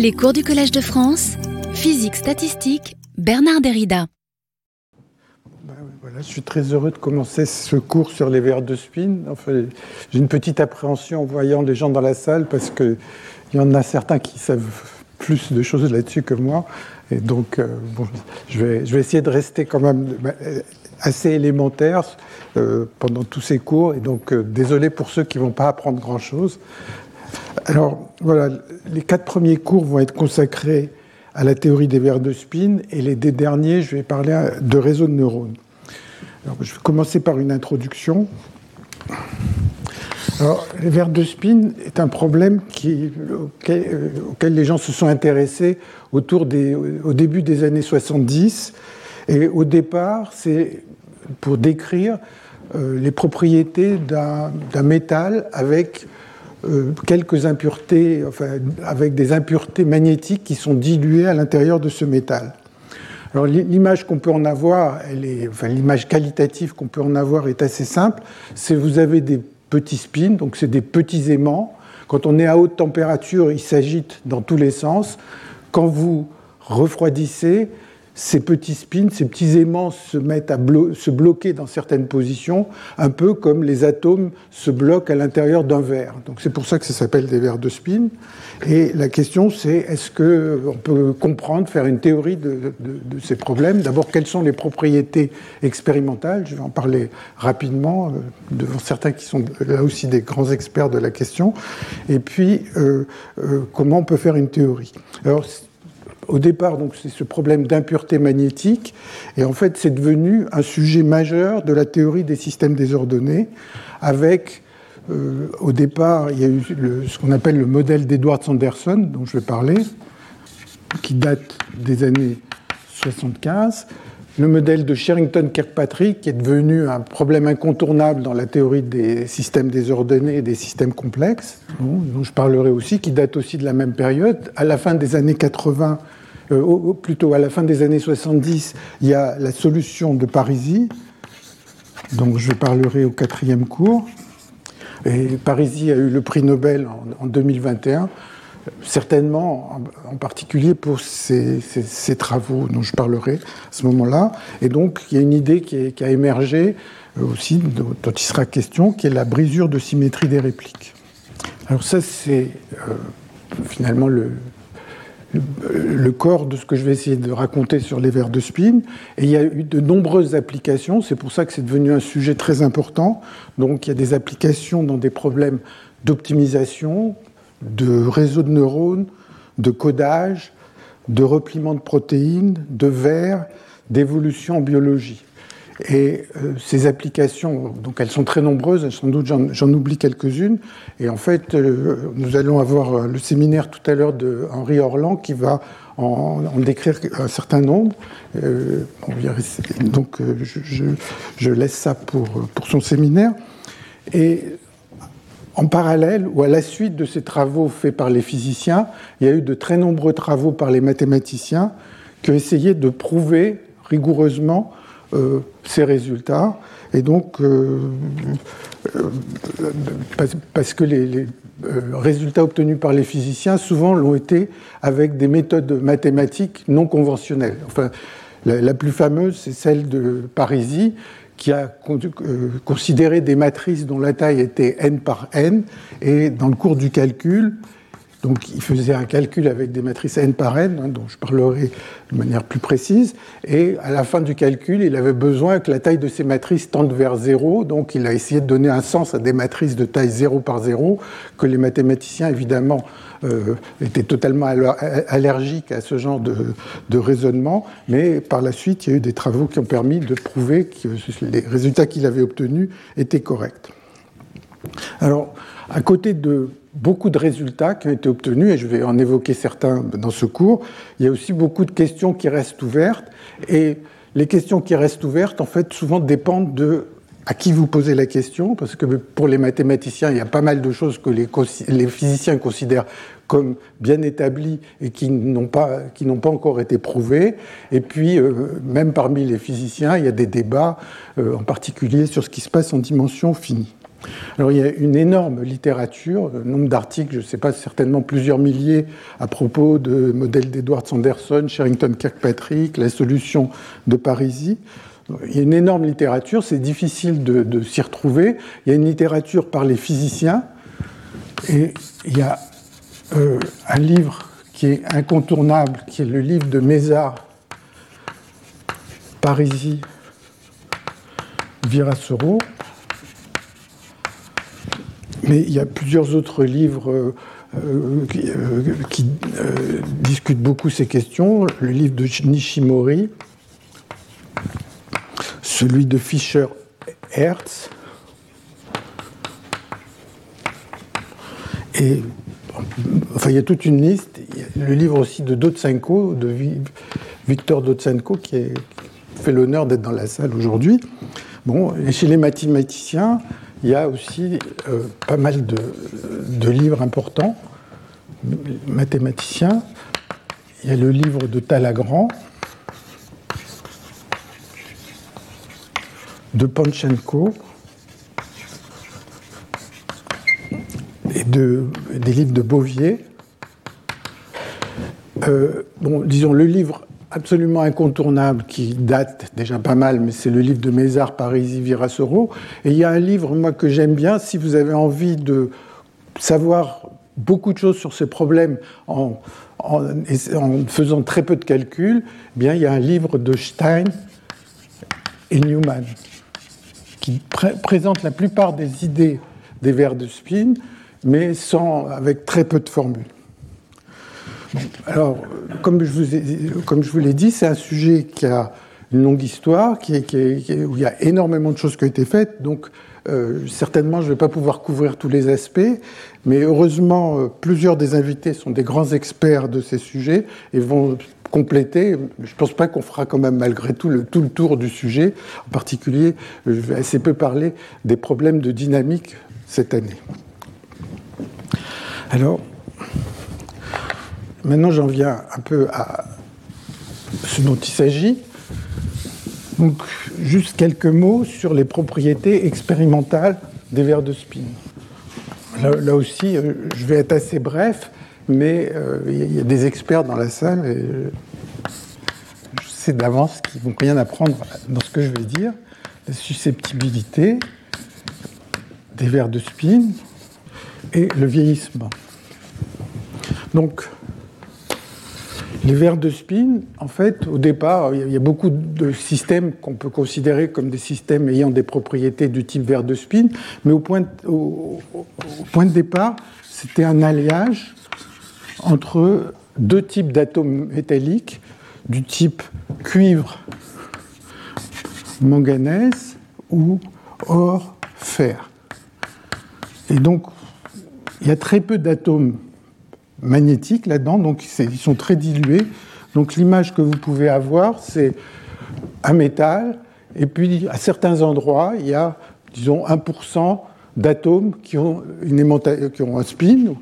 Les cours du Collège de France, physique statistique, Bernard Derrida. Voilà, je suis très heureux de commencer ce cours sur les verres de spin. J'ai une petite appréhension en voyant les gens dans la salle parce qu'il y en a certains qui savent plus de choses là-dessus que moi. Et donc, euh, je, vais, essayer de rester quand même ben, assez élémentaire euh, pendant tous ces cours. Et donc, euh, désolé pour ceux qui ne vont pas apprendre grand-chose. Alors, voilà, les quatre premiers cours vont être consacrés à la théorie des vers de spin, et les deux derniers, je vais parler de réseaux de neurones. Alors, je vais commencer par une introduction. Alors, les vers de spin est un problème euh, auquel, les gens se sont intéressés au début des années 70. Et au départ, c'est pour décrire euh, les propriétés d'un métal avec euh, quelques impuretés, enfin, avec des impuretés magnétiques qui sont diluées à l'intérieur de ce métal. Alors l'image qu'on peut en avoir, enfin, l'image qualitative qu'on peut en avoir est assez simple. C'est vous avez des petits spins, donc c'est des petits aimants. Quand on est à haute température, ils s'agitent dans tous les sens. Quand vous refroidissez, ces petits spins, ces petits aimants se mettent à se bloquer dans certaines positions, un peu comme les atomes se bloquent à l'intérieur d'un verre. Donc c'est pour ça que ça s'appelle des verres de spin. Et la question c'est est-ce qu'on peut comprendre, faire une théorie de, de ces problèmes? D'abord, quelles sont les propriétés expérimentales? Je vais en parler rapidement euh, devant certains qui sont là aussi des grands experts de la question. Et puis, euh, euh, comment on peut faire une théorie? Alors, au départ, donc, c'est ce problème d'impureté magnétique, et en fait, c'est devenu un sujet majeur de la théorie des systèmes désordonnés, avec, euh, au départ, il y a eu ce qu'on appelle le modèle d'Edward Sanderson, dont je vais parler, qui date des années 75, le modèle de Sherrington-Kirkpatrick, qui est devenu un problème incontournable dans la théorie des systèmes désordonnés et des systèmes complexes, dont je parlerai aussi, qui date aussi de la même période. À la fin des années 80, euh, plutôt à la fin des années 70, il y a la solution de Parisi, donc je parlerai au quatrième cours. Et Parisi a eu le prix Nobel en, 2021, certainement en, particulier pour ses, travaux dont je parlerai à ce moment-là. Et donc il y a une idée qui, a émergé euh, aussi, dont, il sera question, qui est la brisure de symétrie des répliques. Alors ça, c'est euh, finalement le, le corps de ce que je vais essayer de raconter sur les vers de spin. Et il y a eu de nombreuses applications, c'est pour ça que c'est devenu un sujet très important. Donc il y a des applications dans des problèmes d'optimisation, de réseau de neurones, de codage, de repliement de protéines, de vers, d'évolution en biologie. Et euh, ces applications, donc elles sont très nombreuses, sans doute j'en oublie quelques-unes. Et en fait, euh, nous allons avoir euh, le séminaire tout à l'heure de Henri Orland qui va en, décrire un certain nombre. donc je, laisse ça pour, son séminaire. Et en parallèle, ou à la suite de ces travaux faits par les physiciens, il y a eu de très nombreux travaux par les mathématiciens qui ont essayé de prouver rigoureusement ces résultats. Et donc, euh, euh, parce, que les, résultats obtenus par les physiciens, souvent l'ont été avec des méthodes mathématiques non conventionnelles. Enfin, la, plus fameuse, c'est celle de Parisi, qui a considéré des matrices dont la taille était n par n, et dans le cours du calcul, donc il faisait un calcul avec des matrices n par n, hein, dont je parlerai de manière plus précise, et à la fin du calcul, il avait besoin que la taille de ces matrices tende vers 0, donc il a essayé de donner un sens à des matrices de taille 0 par 0, que les mathématiciens, évidemment, euh, étaient totalement allergiques à ce genre de, de, raisonnement, mais par la suite, il y a eu des travaux qui ont permis de prouver que les résultats qu'il avait obtenus étaient corrects. Alors, à côté de beaucoup de résultats qui ont été obtenus, et je vais en évoquer certains dans ce cours. Il y a aussi beaucoup de questions qui restent ouvertes, et les questions qui restent ouvertes, en fait, souvent dépendent de à qui vous posez la question, parce que pour les mathématiciens, il y a pas mal de choses que les, physiciens considèrent comme bien établies et qui n'ont pas, qui n'ont pas encore été prouvées. Et puis, euh, même parmi les physiciens, il y a des débats, euh, en particulier sur ce qui se passe en dimension finie. Alors il y a une énorme littérature, un nombre d'articles, je ne sais pas, certainement plusieurs milliers à propos de modèles d'Edward Sanderson, Sherrington Kirkpatrick, la solution de Parisi. Il y a une énorme littérature, c'est difficile de, s'y retrouver. Il y a une littérature par les physiciens et il y a euh, un livre qui est incontournable, qui est le livre de Mézard, Parisi, Virasoro, mais il y a plusieurs autres livres euh, euh, qui, euh, discutent beaucoup ces questions. Le livre de Nishimori, celui de Fischer Hertz, et enfin il y a toute une liste. le livre aussi de Dotsenko, de Victor Dotsenko, qui, fait l'honneur d'être dans la salle aujourd'hui. Bon, et chez les mathématiciens, il y a aussi euh, pas mal de, livres importants, mathématiciens. Il y a le livre de Talagrand, de Panchenko, et de, des livres de Bovier. Euh, bon, disons, le livre absolument incontournable qui date déjà pas mal, mais c'est le livre de Mézard, Parisi, Virasoro. Et il y a un livre, moi, que j'aime bien, si vous avez envie de savoir beaucoup de choses sur ces problèmes en, en, faisant très peu de calculs, eh bien, il y a un livre de Stein et Newman qui présente la plupart des idées des vers de spin, mais sans, avec très peu de formules alors, comme je, vous l'ai dit, c'est un sujet qui a une longue histoire, où il y a énormément de choses qui ont été faites. Donc, euh, certainement, je ne vais pas pouvoir couvrir tous les aspects, mais heureusement, euh, plusieurs des invités sont des grands experts de ces sujets et vont compléter. Je ne pense pas qu'on fera quand même malgré tout tout le tour du sujet. En particulier, je vais assez peu parler des problèmes de dynamique cette année. Alors, Maintenant, j'en viens un peu à ce dont il s'agit. Donc, juste quelques mots sur les propriétés expérimentales des verres de spin. Là, aussi, euh, je vais être assez bref, mais euh, il y a des experts dans la salle et je sais d'avance qu'ils vont rien apprendre dans ce que je vais dire. La susceptibilité des verres de spin et le vieillissement. Donc, les vers de spin, en fait, au départ, il y a beaucoup de systèmes qu'on peut considérer comme des systèmes ayant des propriétés du type vers de spin, mais au point de, départ, c'était un alliage entre deux types d'atomes métalliques du type cuivre manganèse ou or fer. Et donc, il y a très peu d'atomes magnétiques là-dedans, donc ils sont très dilués. Donc l'image que vous pouvez avoir, c'est un métal, et puis à certains endroits, il y a, disons, 1% d'atomes qui ont, une qui ont un spin,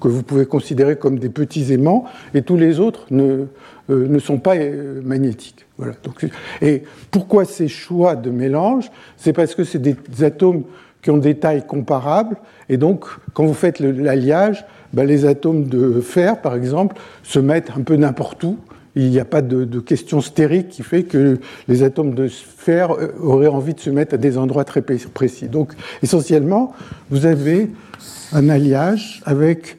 que vous pouvez considérer comme des petits aimants, et tous les autres ne, euh, ne sont pas euh, magnétiques. Voilà. Donc, et pourquoi ces choix de mélange? C'est parce que c'est des atomes qui ont des tailles comparables, et donc quand vous faites l'alliage, ben, les atomes de fer, par exemple, se mettent un peu n'importe où. Il n'y a pas de, question stérique qui fait que les atomes de fer euh, auraient envie de se mettre à des endroits très précis. Donc, essentiellement, vous avez un alliage avec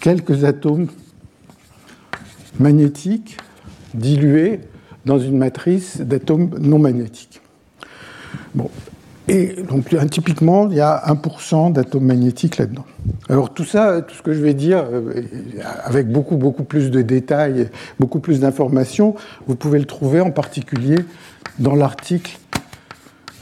quelques atomes magnétiques dilués dans une matrice d'atomes non magnétiques. Bon, et donc, typiquement, il y a 1% d'atomes magnétiques là-dedans. Alors, tout ça, tout ce que je vais dire, euh, avec beaucoup, beaucoup plus de détails, beaucoup plus d'informations, vous pouvez le trouver en particulier dans l'article,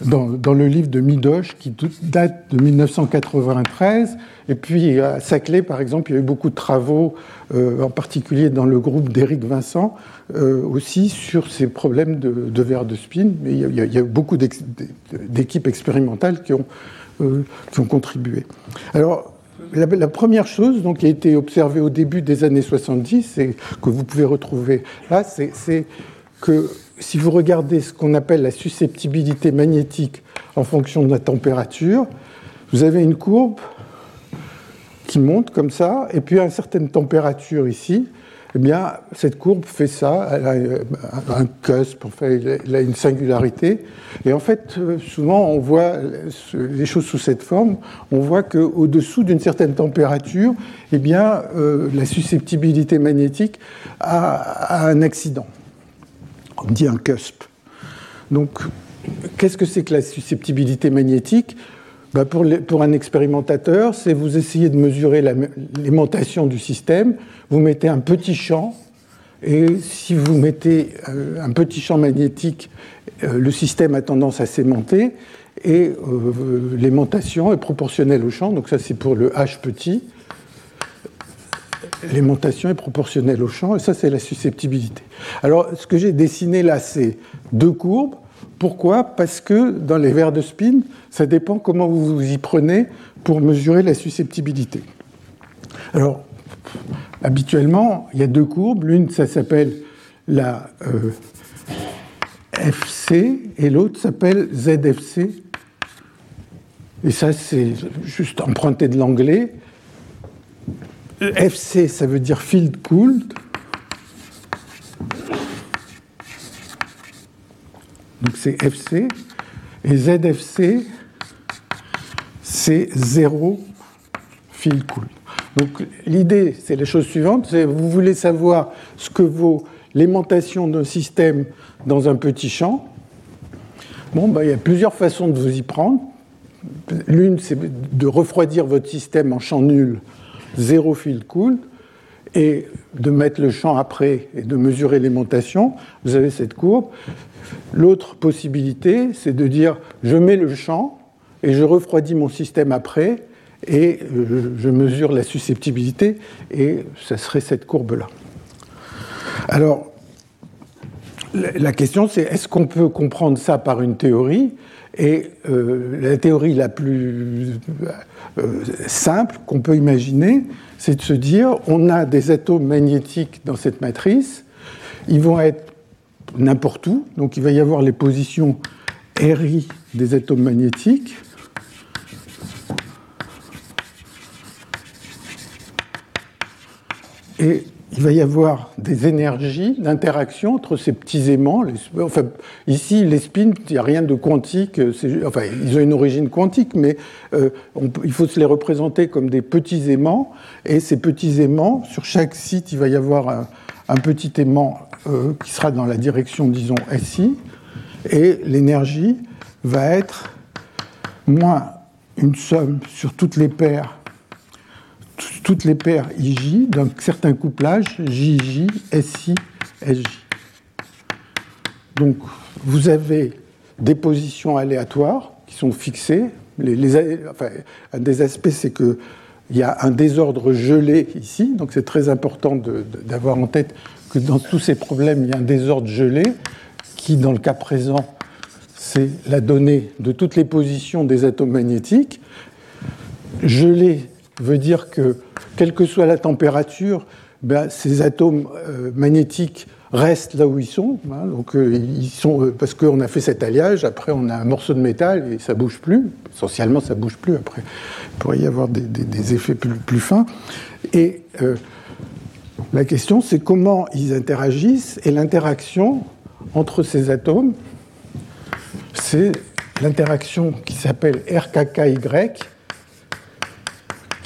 dans, le livre de Midoche, qui date de 1993. Et puis, à Saclay, par exemple, il y a eu beaucoup de travaux, euh, en particulier dans le groupe d'Éric Vincent, euh, aussi sur ces problèmes de, de verre de spin, mais il y a, il beaucoup d'équipes expérimentales qui ont, euh, qui ont contribué. Alors, la, première chose donc, qui a été observée au début des années 70, et que vous pouvez retrouver là, c'est que si vous regardez ce qu'on appelle la susceptibilité magnétique en fonction de la température, vous avez une courbe qui monte comme ça, et puis à une certaine température ici, eh bien, cette courbe fait ça, elle a un cusp, elle a une singularité. Et en fait, souvent, on voit les choses sous cette forme. On voit qu'au-dessous d'une certaine température, eh bien, euh, la susceptibilité magnétique a, un accident. On dit un cusp. Donc, qu'est-ce que c'est que la susceptibilité magnétique? Ben, pour, pour, un expérimentateur, c'est vous essayez de mesurer l'aimantation du système, vous mettez un petit champ, et si vous mettez euh, un petit champ magnétique, euh, le système a tendance à s'aimanter, et euh, l'aimantation est proportionnelle au champ, donc ça c'est pour le H petit. L'aimantation est proportionnelle au champ, et ça c'est la susceptibilité. Alors ce que j'ai dessiné là, c'est deux courbes. Pourquoi? Parce que dans les verres de spin, ça dépend comment vous vous y prenez pour mesurer la susceptibilité. Alors, habituellement, il y a deux courbes. L'une, ça s'appelle la euh, FC et l'autre s'appelle ZFC. Et ça, c'est juste emprunté de l'anglais. FC, ça veut dire field cooled. Donc c'est FC. Et ZFC, c'est zéro field cooled. Donc l'idée, c'est la chose suivante, vous voulez savoir ce que vaut l'aimantation d'un système dans un petit champ. Bon, ben, il y a plusieurs façons de vous y prendre. L'une, c'est de refroidir votre système en champ nul, zéro field cool, et de mettre le champ après et de mesurer l'aimantation. Vous avez cette courbe. L'autre possibilité, c'est de dire je mets le champ et je refroidis mon système après et je mesure la susceptibilité, et ça serait cette courbe-là. Alors, la question c'est est-ce qu'on peut comprendre ça par une théorie? Et euh, la théorie la plus euh, simple qu'on peut imaginer, c'est de se dire on a des atomes magnétiques dans cette matrice, ils vont être n'importe où, donc il va y avoir les positions RI des atomes magnétiques. Et il va y avoir des énergies d'interaction entre ces petits aimants. Enfin, ici, les spins, il n'y a rien de quantique. Enfin, ils ont une origine quantique, mais euh, il faut se les représenter comme des petits aimants. Et ces petits aimants, sur chaque site, il va y avoir un, petit aimant euh, qui sera dans la direction, disons, SI. Et l'énergie va être moins une somme sur toutes les paires toutes les paires IJ d'un certain couplage JJ, SI, SJ. Donc vous avez des positions aléatoires qui sont fixées. un des aspects, c'est qu'il y a un désordre gelé ici, donc c'est très important d'avoir en tête que dans tous ces problèmes, il y a un désordre gelé qui, dans le cas présent, c'est la donnée de toutes les positions des atomes magnétiques. Gelé, veut dire que, quelle que soit la température, ben, ces atomes euh, magnétiques restent là où ils sont. Hein. donc, euh, ils sont euh, parce qu'on a fait cet alliage, après on a un morceau de métal et ça bouge plus. Essentiellement, ça bouge plus. Après, il pourrait y avoir des, effets plus, plus, fins. Et la question, c'est comment ils interagissent. Et l'interaction entre ces atomes, c'est l'interaction qui s'appelle RKKY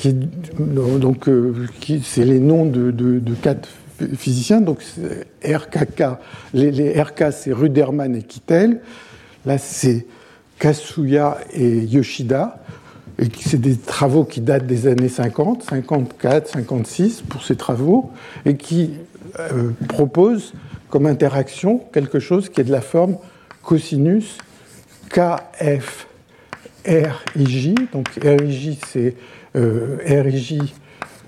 donc, euh, c'est les noms de, quatre physiciens. Donc, RKK, les, RK, c'est Ruderman et Kittel. Là, c'est Kasuya et Yoshida. Et c'est des travaux qui datent des années 50, 54, 56 pour ces travaux, et qui euh, proposent comme interaction quelque chose qui est de la forme cosinus KF RIJ. Donc RIJ, c'est euh,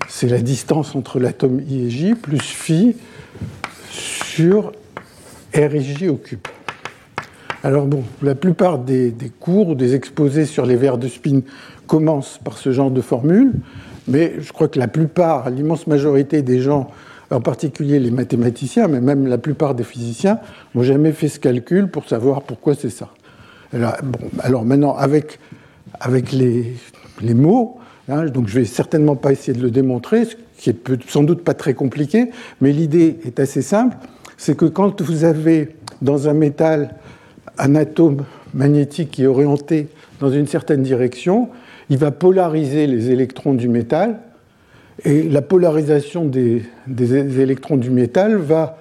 c'est la distance entre l'atome I et J, plus phi sur au cube. Alors bon, la plupart des, cours ou des exposés sur les verres de spin commencent par ce genre de formule, mais je crois que la plupart, l'immense majorité des gens, en particulier les mathématiciens, mais même la plupart des physiciens, n'ont jamais fait ce calcul pour savoir pourquoi c'est ça. Alors, bon, alors, maintenant, avec, avec les, les mots, hein, donc je vais certainement pas essayer de le démontrer, ce qui est sans doute pas très compliqué, mais l'idée est assez simple, c'est que quand vous avez dans un métal un atome magnétique qui est orienté dans une certaine direction, il va polariser les électrons du métal, et la polarisation des, électrons du métal va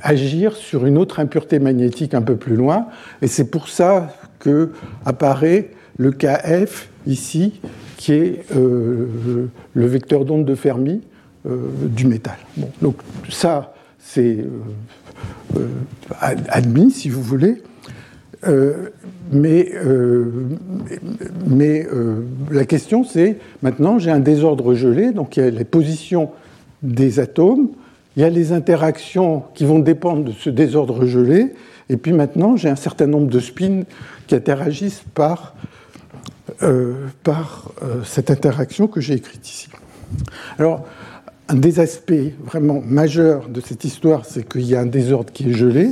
agir sur une autre impureté magnétique un peu plus loin, et c'est pour ça que apparaît le KF ici, qui est euh, le vecteur d'onde de Fermi euh, du métal. donc ça, c'est euh, admis, si vous voulez. Mais, mais la question c'est, maintenant j'ai un désordre gelé, donc il y a les positions des atomes, il y a les interactions qui vont dépendre de ce désordre gelé, et puis maintenant j'ai un certain nombre de spins qui interagissent par, par cette interaction que j'ai écrite ici. Alors, un des aspects vraiment majeurs de cette histoire, c'est qu'il y a un désordre qui est gelé,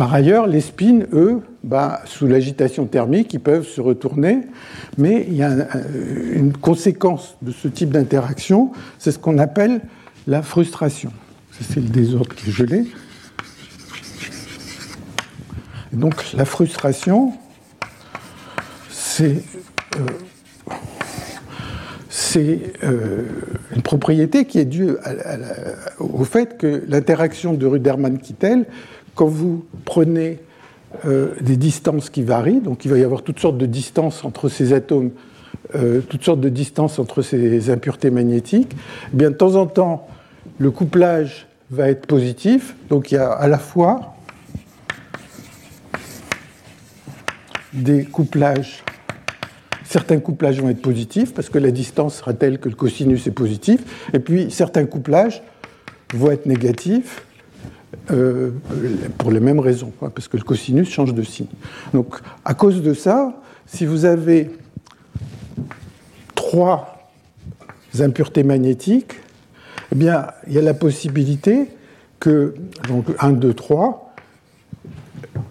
par ailleurs, les spins, eux, bah, sous l'agitation thermique, ils peuvent se retourner, mais il y a une conséquence de ce type d'interaction, c'est ce qu'on appelle la frustration. C'est le désordre qui est gelé. donc la frustration, c'est euh, euh, une propriété qui est due au fait que l'interaction de Ruderman-Kittel quand vous prenez euh, des distances qui varient, donc il va y avoir toutes sortes de distances entre ces atomes, toutes sortes de distances entre ces impuretés magnétiques, eh bien de temps en temps, le couplage va être positif, donc il y a à la fois des couplages, certains couplages vont être positifs parce que la distance sera telle que le cosinus est positif, et puis certains couplages vont être négatifs euh, pour les mêmes raisons, parce que le cosinus change de signe. Donc, à cause de ça, si vous avez trois impuretés magnétiques, eh bien, il y a la possibilité que, donc 1, 2, 3,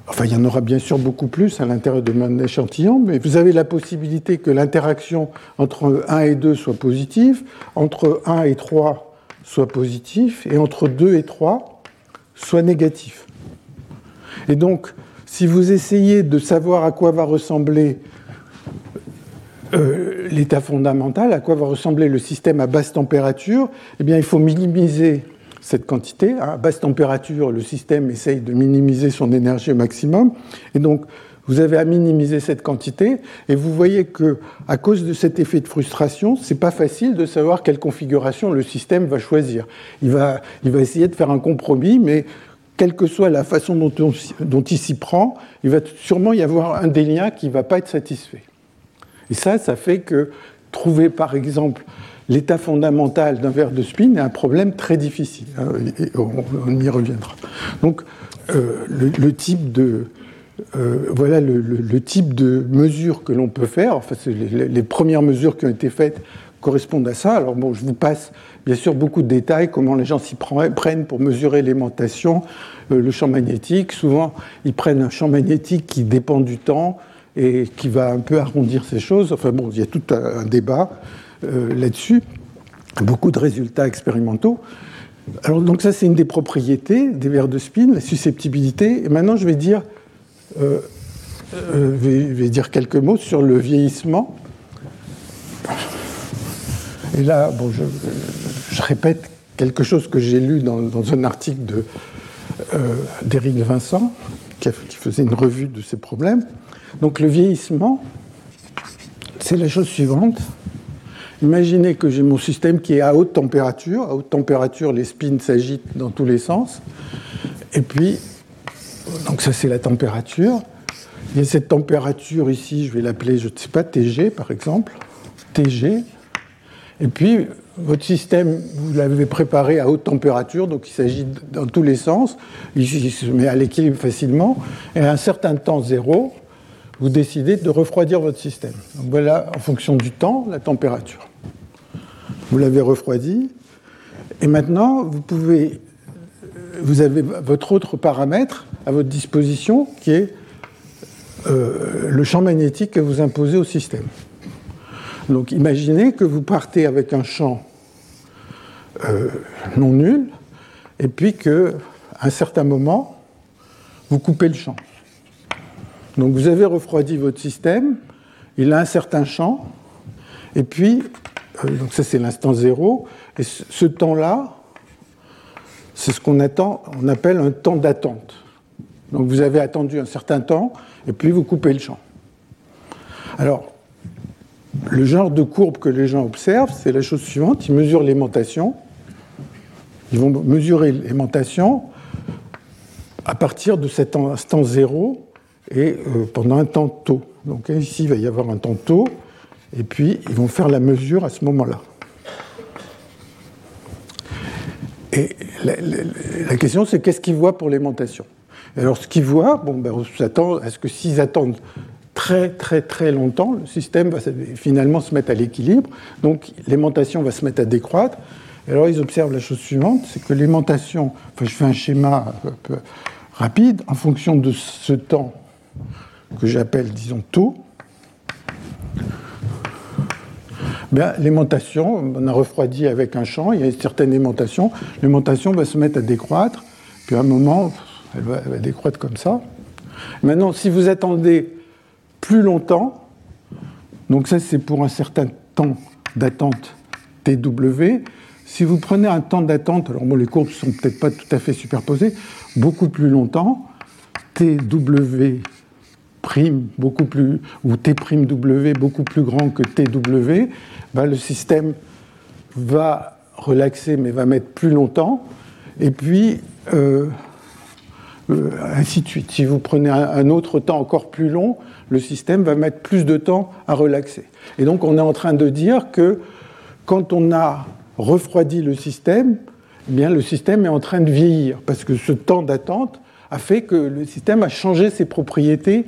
enfin, il y en aura bien sûr beaucoup plus à l'intérieur de mon échantillon, mais vous avez la possibilité que l'interaction entre 1 et 2 soit positive, entre 1 et 3 soit positive, et entre 2 et 3 soit négatif. Et donc, si vous essayez de savoir à quoi va ressembler euh, l'état fondamental, à quoi va ressembler le système à basse température, eh bien, il faut minimiser cette quantité. À basse température, le système essaye de minimiser son énergie au maximum. Et donc, vous avez à minimiser cette quantité, et vous voyez que, à cause de cet effet de frustration, c'est pas facile de savoir quelle configuration le système va choisir. Il va, il va essayer de faire un compromis, mais quelle que soit la façon dont, dont il s'y prend, il va sûrement y avoir un des liens qui ne va pas être satisfait. Et ça, ça fait que trouver, par exemple, l'état fondamental d'un verre de spin est un problème très difficile. Hein, on, y reviendra. Donc, euh, le, type de, euh, voilà le, type de mesures que l'on peut faire. Enfin, les, premières mesures qui ont été faites correspondent à ça. Alors bon, je vous passe bien sûr beaucoup de détails, comment les gens s'y prennent pour mesurer l'aimantation, euh, le champ magnétique. Souvent, ils prennent un champ magnétique qui dépend du temps et qui va un peu arrondir ces choses. Enfin bon, il y a tout un, débat euh, là-dessus. Beaucoup de résultats expérimentaux. Alors donc ça, c'est une des propriétés des verres de spin, la susceptibilité. Et maintenant, je vais dire euh, euh, vais, dire quelques mots sur le vieillissement. Et là, bon, je, répète quelque chose que j'ai lu dans, un article d'Éric Vincent, qui, qui, faisait une revue de ces problèmes. Donc le vieillissement, c'est la chose suivante. Imaginez que j'ai mon système qui est à haute température. À haute température, les spins s'agitent dans tous les sens. Et puis, donc ça c'est la température. Il y a cette température ici, je vais l'appeler, je ne sais pas, TG par exemple, TG. Et puis votre système, vous l'avez préparé à haute température, donc il s'agit dans tous les sens, il se met à l'équilibre facilement, et à un certain temps zéro, vous décidez de refroidir votre système. Donc voilà, en fonction du temps, la température. Vous l'avez refroidi. Et maintenant, vous pouvez, vous avez votre autre paramètre à votre disposition qui est euh, le champ magnétique que vous imposez au système. Donc imaginez que vous partez avec un champ euh, non nul, et puis qu'à un certain moment, vous coupez le champ. Donc vous avez refroidi votre système, il a un certain champ, et puis, donc ça c'est l'instant zéro, et ce temps-là, c'est ce qu'on attend, on appelle un temps d'attente. Donc vous avez attendu un certain temps, et puis vous coupez le champ. Alors, le genre de courbe que les gens observent, c'est la chose suivante, ils mesurent l'aimantation, ils vont mesurer l'aimantation à partir de cet instant zéro et euh, pendant un temps tôt. Donc ici, il va y avoir un temps tôt, et puis ils vont faire la mesure à ce moment-là. Et la, question, c'est qu'est-ce qu'ils voient pour l'aimantation? Alors, ce qu'ils voient, bon, ben, on s'attend à ce que s'ils attendent très très très longtemps, le système va finalement se mettre à l'équilibre, donc l'aimantation va se mettre à décroître. Et alors, ils observent la chose suivante, c'est que l'aimantation, enfin, je fais un schéma un peu rapide, en fonction de ce temps que j'appelle, disons, taux, ben, l'aimantation, on a refroidi avec un champ, il y a une certaine aimantation, l'aimantation va se mettre à décroître, puis à un moment, elle va, décroître comme ça. Maintenant, si vous attendez plus longtemps, donc ça c'est pour un certain temps d'attente TW, si vous prenez un temps d'attente, alors bon, les courbes ne sont peut-être pas tout à fait superposées, beaucoup plus longtemps, TW prime beaucoup plus, ou T'W beaucoup plus grand que TW, ben, le système va relaxer mais va mettre plus longtemps. Et puis, euh, euh, ainsi de suite. Si vous prenez un, autre temps encore plus long, le système va mettre plus de temps à relaxer. Et donc, on est en train de dire que quand on a refroidi le système, eh bien, le système est en train de vieillir, parce que ce temps d'attente a fait que le système a changé ses propriétés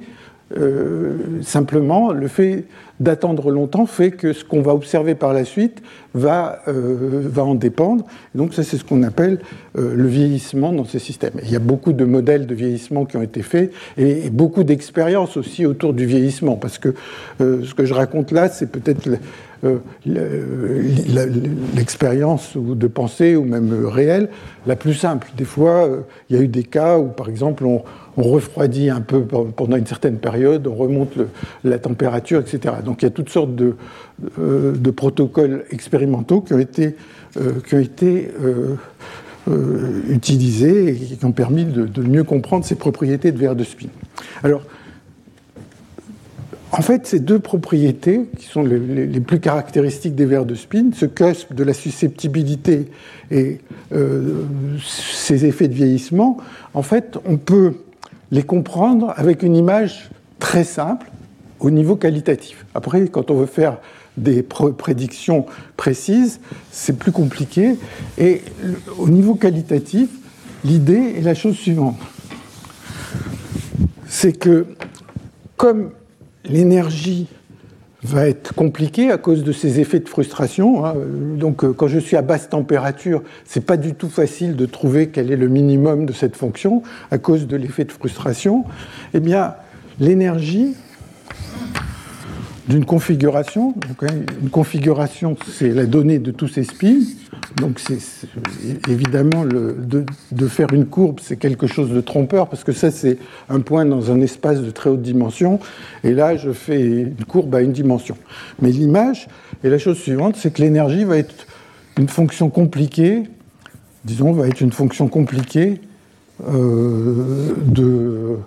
euh, simplement, le fait d'attendre longtemps fait que ce qu'on va observer par la suite va, euh, va en dépendre. donc ça, c'est ce qu'on appelle euh, le vieillissement dans ces systèmes. il y a beaucoup de modèles de vieillissement qui ont été faits et, beaucoup d'expériences aussi autour du vieillissement, parce que ce que je raconte là, c'est peut-être l'expérience de pensée ou même réelle la plus simple. Des fois, il y a eu des cas où, par exemple, on, on refroidit un peu pendant une certaine période, on remonte la température, etc. Donc il y a toutes sortes de, euh, protocoles expérimentaux qui ont été, euh, euh, utilisés et qui ont permis de, mieux comprendre ces propriétés de verre de spin. Alors, en fait, ces deux propriétés, qui sont les, les plus caractéristiques des verres de spin, ce cusp de la susceptibilité et ces effets de vieillissement, en fait, on peut les comprendre avec une image très simple au niveau qualitatif. Après, quand on veut faire des prédictions précises, c'est plus compliqué. Et au niveau qualitatif, l'idée est la chose suivante. C'est que comme l'énergie va être compliqué à cause de ces effets de frustration. Hein. Donc, euh, quand je suis à basse température, c'est pas du tout facile de trouver quel est le minimum de cette fonction à cause de l'effet de frustration. Eh bien, l'énergie d'une configuration. Une configuration, c'est la donnée de tous ces spins. Donc, c'est évidemment de, faire une courbe, c'est quelque chose de trompeur parce que ça, c'est un point dans un espace de très haute dimension. Et là, je fais une courbe à une dimension. Mais l'image est la chose suivante, c'est que l'énergie va être une fonction compliquée, disons, va être une fonction compliquée euh, de,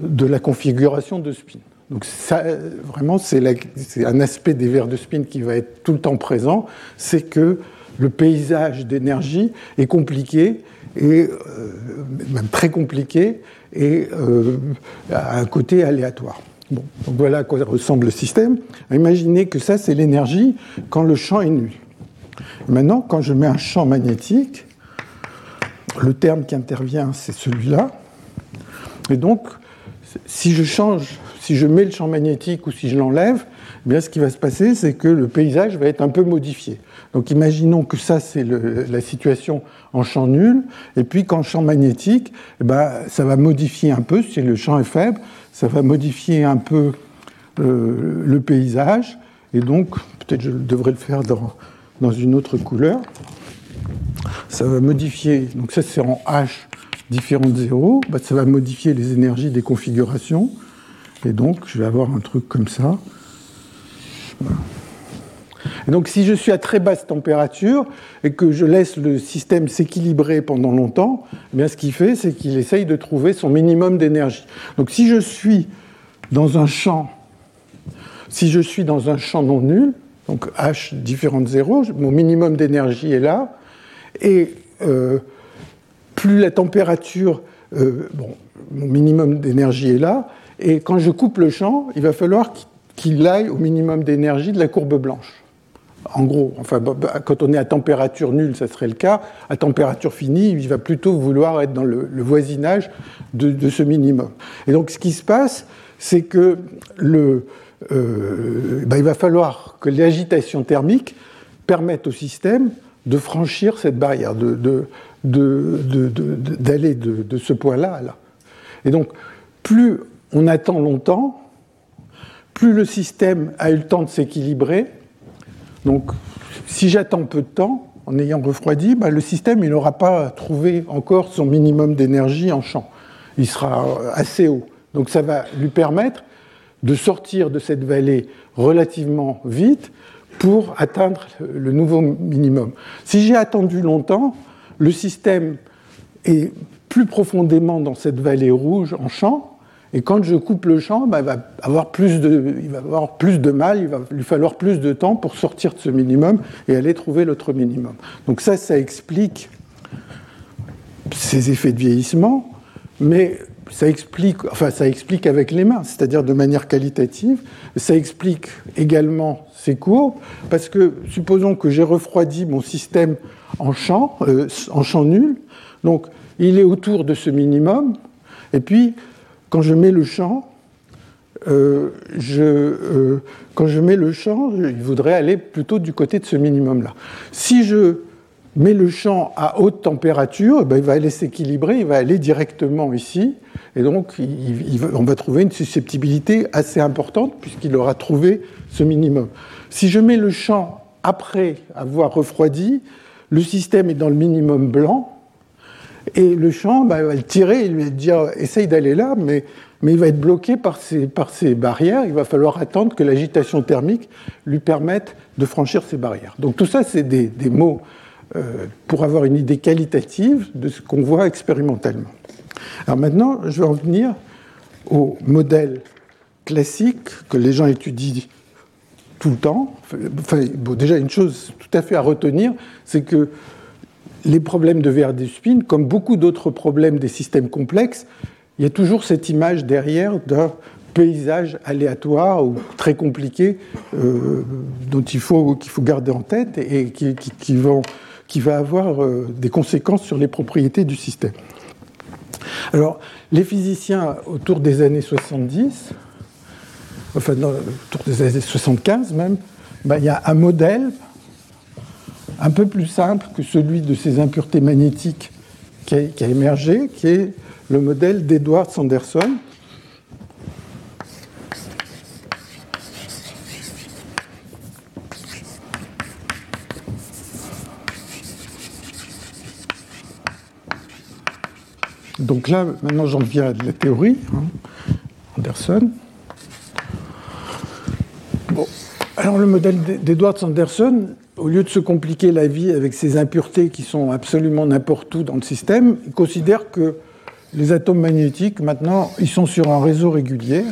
de la configuration de spin. Donc ça, vraiment, c'est un aspect des verres de spin qui va être tout le temps présent, c'est que le paysage d'énergie est compliqué et euh, même très compliqué et euh, a un côté aléatoire. Bon, voilà à quoi ressemble le système. Imaginez que ça, c'est l'énergie quand le champ est nul. Maintenant, quand je mets un champ magnétique, le terme qui intervient, c'est celui-là. Et donc, si je change si je mets le champ magnétique ou si je l'enlève, eh bien, ce qui va se passer, c'est que le paysage va être un peu modifié. Donc imaginons que ça, c'est la situation en champ nul, et puis qu'en champ magnétique, eh ben, ça va modifier un peu, si le champ est faible, ça va modifier un peu euh, le paysage, et donc, peut-être je devrais le faire dans, une autre couleur, ça va modifier, donc ça c'est en H différent de 0, bah, ça va modifier les énergies des configurations, et donc je vais avoir un truc comme ça. Et donc si je suis à très basse température et que je laisse le système s'équilibrer pendant longtemps, eh bien ce qu'il fait, c'est qu'il essaye de trouver son minimum d'énergie. Donc si je suis dans un champ, si je suis dans un champ non nul, donc H différent de 0, mon minimum d'énergie est là, et euh, plus la température, euh, bon, mon minimum d'énergie est là, et quand je coupe le champ, il va falloir qu'il aille au minimum d'énergie de la courbe blanche. En gros, enfin, bah, bah, quand on est à température nulle, ça serait le cas. À température finie, il va plutôt vouloir être dans le, voisinage de, ce minimum. Et donc, ce qui se passe, c'est que le, euh, bah, il va falloir que l'agitation thermique permette au système de franchir cette barrière, d'aller de, de, ce point-là à là. Et donc, plus on attend longtemps, plus le système a eu le temps de s'équilibrer. Donc, si j'attends peu de temps, en ayant refroidi, bah, le système n'aura pas trouvé encore son minimum d'énergie en champ. Il sera assez haut. Donc, ça va lui permettre de sortir de cette vallée relativement vite pour atteindre le nouveau minimum. Si j'ai attendu longtemps, le système est plus profondément dans cette vallée rouge en champ, et quand je coupe le champ, bah, il, va avoir plus de, mal, il va lui falloir plus de temps pour sortir de ce minimum et aller trouver l'autre minimum. Donc ça, ça explique ces effets de vieillissement, mais ça explique, enfin ça explique avec les mains, c'est-à-dire de manière qualitative. Ça explique également ces courbes, parce que supposons que j'ai refroidi mon système en champ, euh, en champ nul, donc il est autour de ce minimum, et puis quand je mets le champ, euh, euh, quand je mets le champ, il voudrait aller plutôt du côté de ce minimum-là. Si je mets le champ à haute température, ben, il va aller s'équilibrer, il va aller directement ici, et donc on va trouver une susceptibilité assez importante puisqu'il aura trouvé ce minimum. Si je mets le champ après avoir refroidi, le système est dans le minimum blanc, et le champ bah, va le tirer, il va dire essaye d'aller là, mais, mais il va être bloqué par ces, par ces barrières. Il va falloir attendre que l'agitation thermique lui permette de franchir ces barrières. Donc tout ça, c'est des, des, mots euh, pour avoir une idée qualitative de ce qu'on voit expérimentalement. Alors maintenant, je vais en venir au modèle classique que les gens étudient tout le temps. Enfin, déjà, une chose tout à fait à retenir, c'est que les problèmes de VR des spin, comme beaucoup d'autres problèmes des systèmes complexes, il y a toujours cette image derrière d'un paysage aléatoire ou très compliqué euh, dont il faut, qu'il faut garder en tête et qui, qui, va avoir euh, des conséquences sur les propriétés du système. Alors, les physiciens, autour des années 70, enfin, autour des années 75 même, ben, il y a un modèle un peu plus simple que celui de ces impuretés magnétiques qui a, émergé, qui est le modèle d'Edward Sanderson. Donc là, maintenant j'en viens à la théorie, hein, Anderson. Bon. Alors le modèle d'Edward Sanderson, au lieu de se compliquer la vie avec ces impuretés qui sont absolument n'importe où dans le système, il considère que les atomes magnétiques, maintenant, ils sont sur un réseau régulier.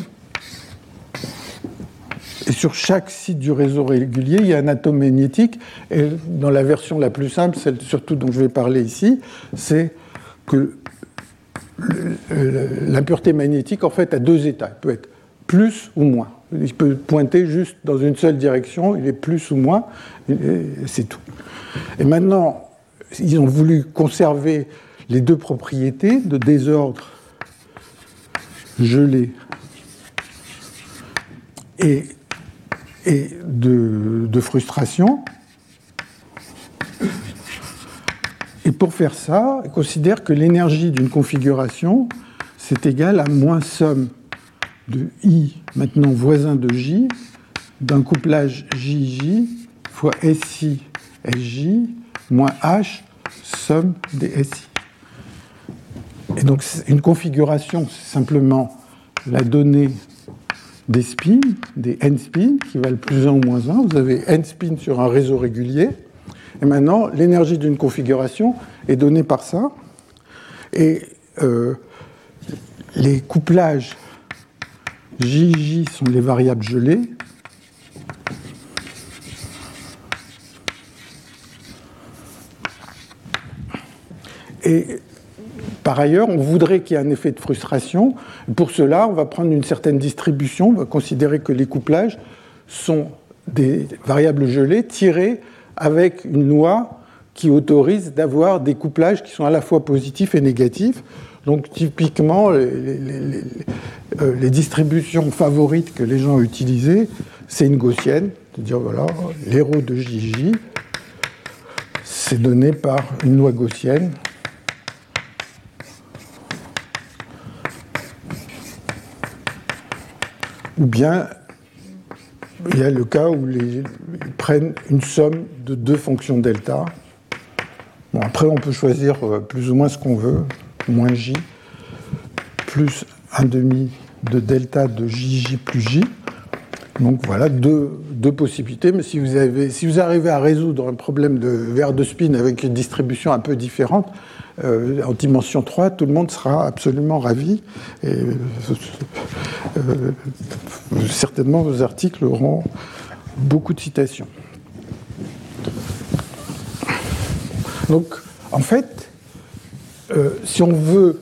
Et sur chaque site du réseau régulier, il y a un atome magnétique. Et dans la version la plus simple, celle surtout dont je vais parler ici, c'est que l'impureté magnétique, en fait, a deux états. Elle peut être plus ou moins. Il peut pointer juste dans une seule direction, il est plus ou moins, c'est tout. Et maintenant, ils ont voulu conserver les deux propriétés de désordre gelé et et de, frustration. Et pour faire ça, on considère que l'énergie d'une configuration, c'est égal à moins somme de I, maintenant voisin de J, d'un couplage JJ fois SI SJ moins H, somme des SI. Et donc une configuration, c'est simplement la donnée des spins, des n spins, qui valent plus 1 ou moins 1. Vous avez n spins sur un réseau régulier. Et maintenant, l'énergie d'une configuration est donnée par ça. Et euh, les couplages JJ sont les variables gelées. Et par ailleurs, on voudrait qu'il y ait un effet de frustration. Pour cela, on va prendre une certaine distribution, on va considérer que les couplages sont des variables gelées tirées avec une loi qui autorise d'avoir des couplages qui sont à la fois positifs et négatifs. Donc typiquement, les, euh, distributions favorites que les gens utilisées, c'est une gaussienne, c'est-à-dire voilà, l'héros de JJ, c'est donné par une loi gaussienne ou bien il y a le cas où ils prennent une somme de deux fonctions delta. Bon, après, on peut choisir euh, plus ou moins ce qu'on veut, moins j, plus un demi de delta de jj plus j. Donc voilà, deux, possibilités, mais si vous, avez, si vous arrivez à résoudre un problème de verre de spin avec une distribution un peu différente, euh, en dimension 3, tout le monde sera absolument ravi. Et euh, euh, certainement, vos articles auront beaucoup de citations. Donc, en fait, si on veut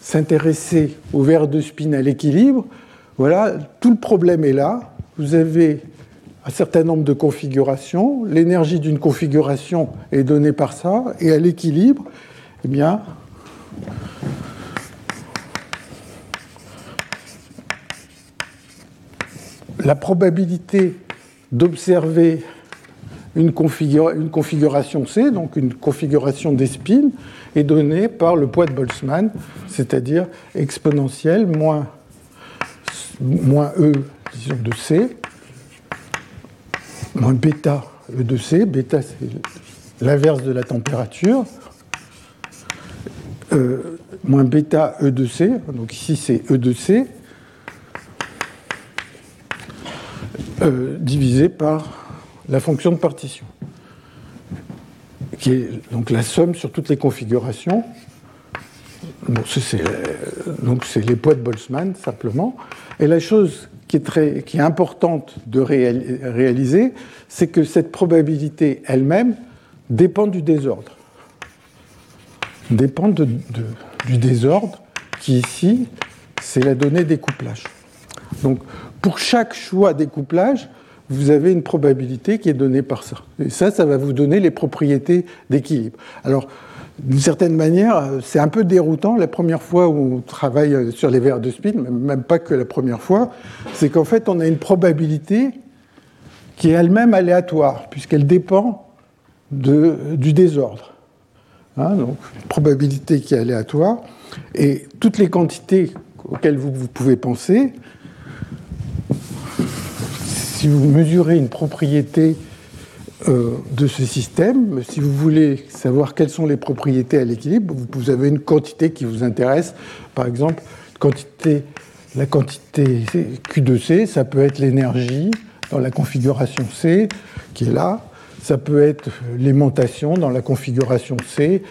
s'intéresser au verre de spin à l'équilibre, voilà, tout le problème est là. Vous avez un certain nombre de configurations. L'énergie d'une configuration est donnée par ça. Et à l'équilibre, eh bien, la probabilité d'observer une, configuration C, donc une configuration des spins, est donnée par le poids de Boltzmann, c'est-à-dire exponentielle moins, moins E de C, moins bêta E de C. Bêta, c'est l'inverse de la température, euh, moins bêta E de C, donc ici c'est E de C, euh, divisé par la fonction de partition, qui est donc la somme sur toutes les configurations. c'est, donc c'est les poids de Boltzmann simplement. Et la chose qui est, très, qui est importante de réaliser, c'est que cette probabilité elle-même dépend du désordre dépendent du désordre qui ici, c'est la donnée des couplages. Donc pour chaque choix des couplages, vous avez une probabilité qui est donnée par ça. Et ça, ça va vous donner les propriétés d'équilibre. Alors, d'une certaine manière, c'est un peu déroutant la première fois où on travaille sur les verres de spin, même pas que la première fois, c'est qu'en fait, on a une probabilité qui est elle-même aléatoire, puisqu'elle dépend de, du désordre. Hein, donc une probabilité qui est aléatoire, et toutes les quantités auxquelles vous, pouvez penser, si vous mesurez une propriété euh, de ce système, si vous voulez savoir quelles sont les propriétés à l'équilibre, vous avez une quantité qui vous intéresse. Par exemple, la quantité Q de C, ça peut être l'énergie dans la configuration C qui est là. Ça peut être l'aimantation dans la configuration C,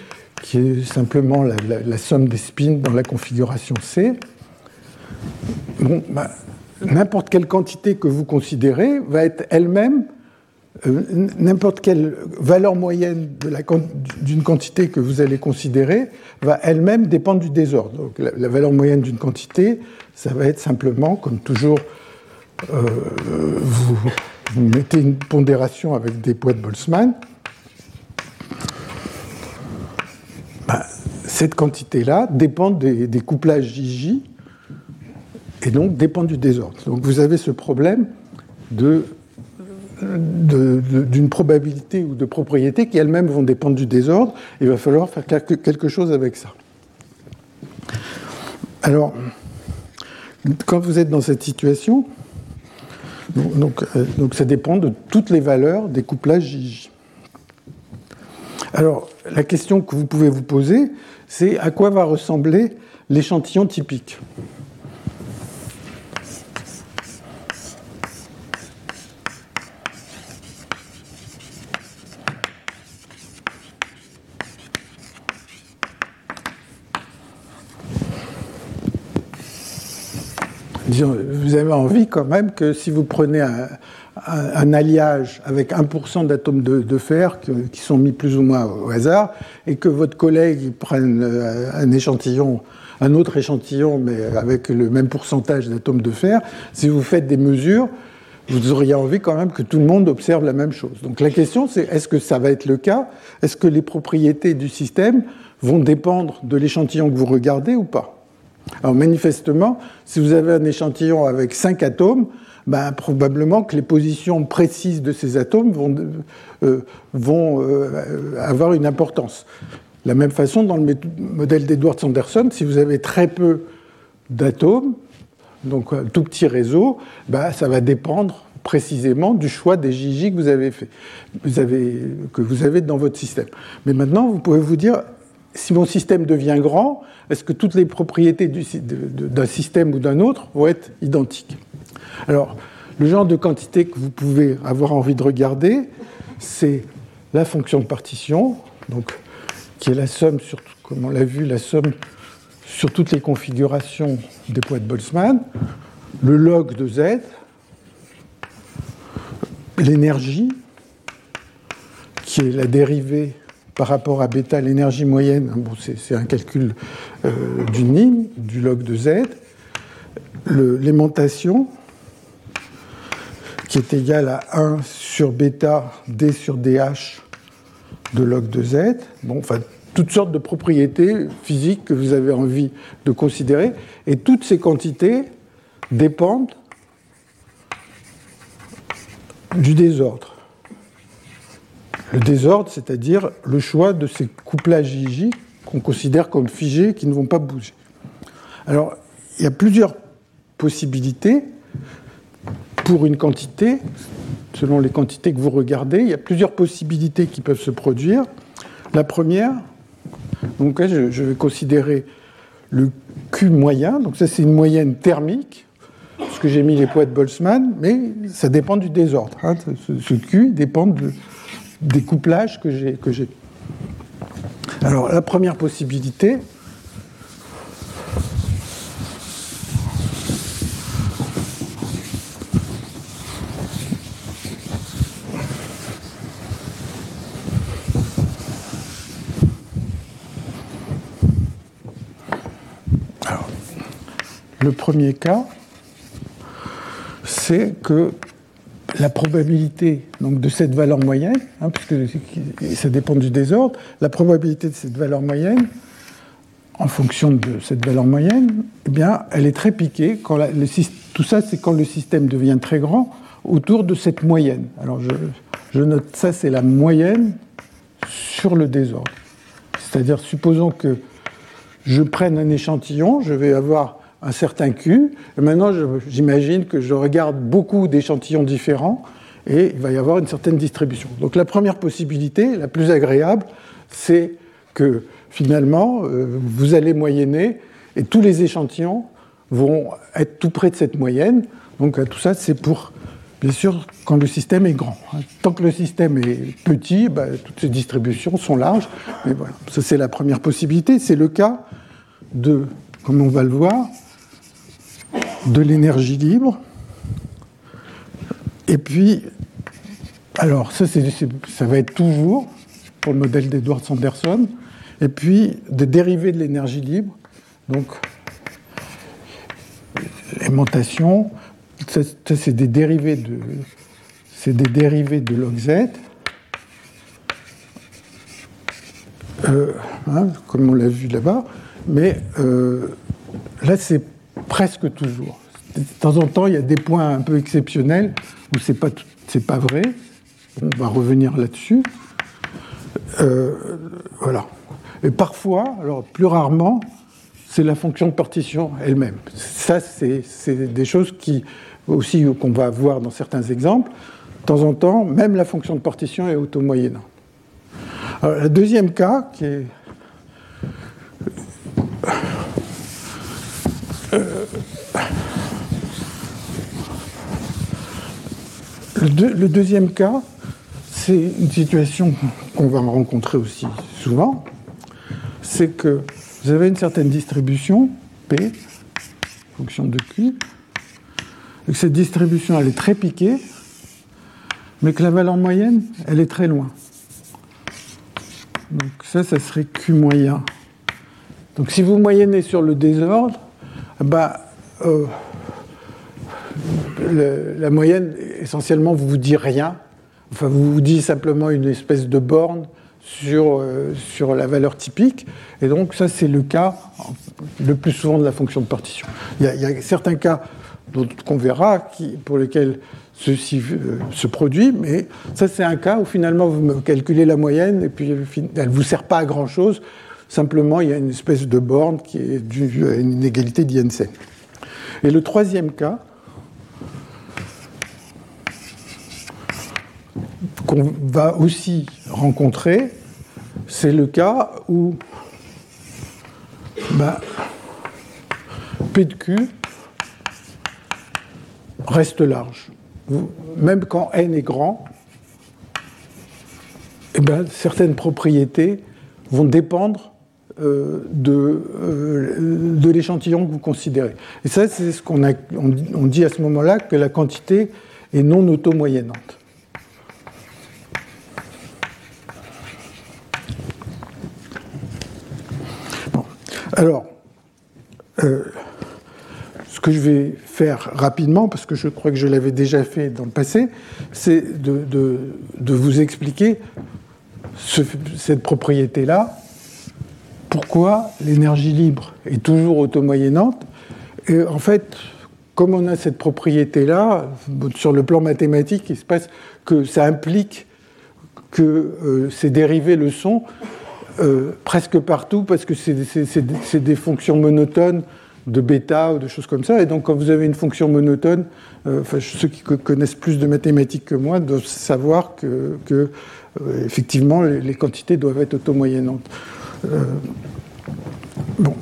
qui est simplement la, somme des spins dans la configuration C. Bon, bah, n'importe quelle quantité que vous considérez va être elle-même, euh, n'importe quelle valeur moyenne d'une quantité que vous allez considérer va elle-même dépendre du désordre. Donc, la, valeur moyenne d'une quantité, ça va être simplement, comme toujours, euh, vous mettez une pondération avec des poids de Boltzmann, ben, cette quantité-là dépend des, couplages JJ et donc dépend du désordre. Donc vous avez ce problème d'une probabilité ou de propriétés qui elles-mêmes vont dépendre du désordre. Il va falloir faire quelque chose avec ça. Alors, quand vous êtes dans cette situation, donc, euh, ça dépend de toutes les valeurs des couplages JJ. Alors, la question que vous pouvez vous poser, c'est à quoi va ressembler l'échantillon typique? Vous avez envie quand même que si vous prenez un, alliage avec 1% d'atomes de, fer qui sont mis plus ou moins au hasard, et que votre collègue prenne euh, un échantillon, un autre échantillon, mais avec le même pourcentage d'atomes de fer, si vous faites des mesures, vous auriez envie quand même que tout le monde observe la même chose. Donc la question, c'est est-ce que ça va être le cas? Est-ce que les propriétés du système vont dépendre de l'échantillon que vous regardez ou pas? Alors manifestement, si vous avez un échantillon avec 5 atomes, ben, probablement que les positions précises de ces atomes vont, euh, euh, avoir une importance. De la même façon, dans le modèle d'Edward-Sanderson, si vous avez très peu d'atomes, donc un tout petit réseau, ben, ça va dépendre précisément du choix des JJ que vous avez fait, que vous avez dans votre système. Mais maintenant, vous pouvez vous dire, si mon système devient grand, est-ce que toutes les propriétés d'un système ou d'un autre vont être identiques? Alors, le genre de quantité que vous pouvez avoir envie de regarder, c'est la fonction de partition, donc, qui est la somme, sur, comme on l'a vu, la somme sur toutes les configurations des poids de Boltzmann, le log de Z, l'énergie, qui est la dérivée par rapport à bêta, l'énergie moyenne, bon, c'est un calcul euh, du NIM, du log de Z, l'aimantation, qui est égale à 1 sur bêta d sur dh de log de Z. Bon, enfin, toutes sortes de propriétés physiques que vous avez envie de considérer. Et toutes ces quantités dépendent du désordre le désordre, c'est-à-dire le choix de ces couplages JJ qu'on considère comme figés, qui ne vont pas bouger. Alors, il y a plusieurs possibilités pour une quantité, selon les quantités que vous regardez, il y a plusieurs possibilités qui peuvent se produire. La première, donc je vais considérer le Q moyen, donc ça c'est une moyenne thermique, parce que j'ai mis les poids de Boltzmann, mais ça dépend du désordre. Hein. Ce, Q dépend de, des couplages que j'ai. Alors, la première possibilité, le premier cas, c'est que la probabilité donc, de cette valeur moyenne, hein, puisque ça dépend du désordre, la probabilité de cette valeur moyenne, en fonction de cette valeur moyenne, eh bien, elle est très piquée. Quand tout ça, c'est quand le système devient très grand autour de cette moyenne. Alors, je, je note ça, c'est la moyenne sur le désordre. C'est-à-dire, supposons que je prenne un échantillon, je vais avoir un certain Q. Maintenant, j'imagine que je regarde beaucoup d'échantillons différents et il va y avoir une certaine distribution. Donc la première possibilité, la plus agréable, c'est que finalement, euh, vous allez moyenner et tous les échantillons vont être tout près de cette moyenne. Donc tout ça, c'est pour, bien sûr, quand le système est grand. Tant que le système est petit, bah, toutes ces distributions sont larges. Mais voilà, ça c'est la première possibilité. C'est le cas de, comme on va le voir, de l'énergie libre. Et puis, alors ça, ça va être toujours pour le modèle d'Edward Sanderson. Et puis des dérivés de l'énergie libre, donc l'aimantation, ça, c'est des dérivés de c'est des dérivés de log z, euh, hein, comme on l'a vu là-bas, mais euh, là c'est presque toujours. de temps en temps, il y a des points un peu exceptionnels où c'est pas pas vrai. On va revenir là-dessus. Euh, voilà. Et parfois, alors plus rarement, c'est la fonction de partition elle-même. Ça, c'est des choses qui aussi qu'on va voir dans certains exemples. De temps en temps, même la fonction de partition est auto-moyennant. Le deuxième cas, qui est le, deuxième cas, c'est une situation qu'on va rencontrer aussi souvent, c'est que vous avez une certaine distribution, P, fonction de Q, et que cette distribution, elle est très piquée, mais que la valeur moyenne, elle est très loin. Donc ça, ça serait Q moyen. Donc si vous moyennez sur le désordre, bah, euh, la moyenne, essentiellement, vous vous dit rien. Enfin, vous vous dit simplement une espèce de borne sur, euh, sur la valeur typique. Et donc, ça, c'est le cas le plus souvent de la fonction de partition. Il y a, certains cas qu'on verra pour lesquels ceci euh, se produit, mais ça, c'est un cas où finalement, vous calculez la moyenne et puis elle ne vous sert pas à grand-chose. Simplement, il y a une espèce de borne qui est due à une inégalité d'Iensen. Et le troisième cas, qu'on va aussi rencontrer, c'est le cas où bah, P de Q reste large. Même quand n est grand, eh ben, certaines propriétés vont dépendre euh, de, euh, de l'échantillon que vous considérez. Et ça, c'est ce qu'on on dit à ce moment-là que la quantité est non auto-moyennante. Alors, euh, ce que je vais faire rapidement, parce que je crois que je l'avais déjà fait dans le passé, c'est de, vous expliquer cette propriété-là, pourquoi l'énergie libre est toujours automoyennante. Et en fait, comme on a cette propriété-là, sur le plan mathématique, il se passe que ça implique que euh, ces dérivés le sont euh, presque partout parce que c'est des fonctions monotones de bêta ou de choses comme ça. Et donc, quand vous avez une fonction monotone, euh, ceux qui connaissent plus de mathématiques que moi doivent savoir que, euh, effectivement, les, quantités doivent être automoyennantes. bon,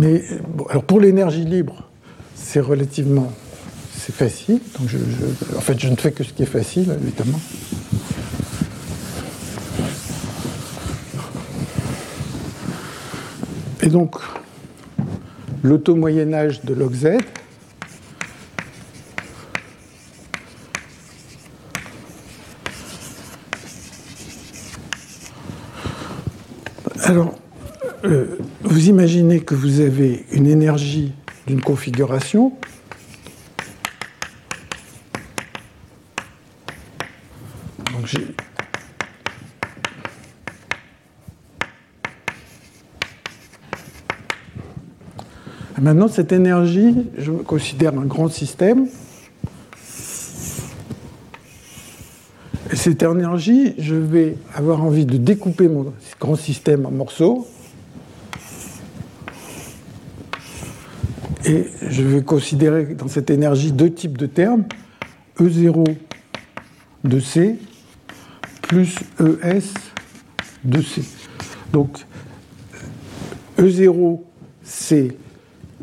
mais alors pour l'énergie libre, c'est relativement, facile. Donc, en fait, je ne fais que ce qui est facile, évidemment. Et donc, l'auto-moyen-âge de log Alors, euh, vous imaginez que vous avez une énergie d'une configuration. Maintenant, cette énergie, je considère un grand système. Et cette énergie, je vais avoir envie de découper mon grand système en morceaux. Et je vais considérer dans cette énergie deux types de termes, E0 de C plus ES de C. Donc E0, c'est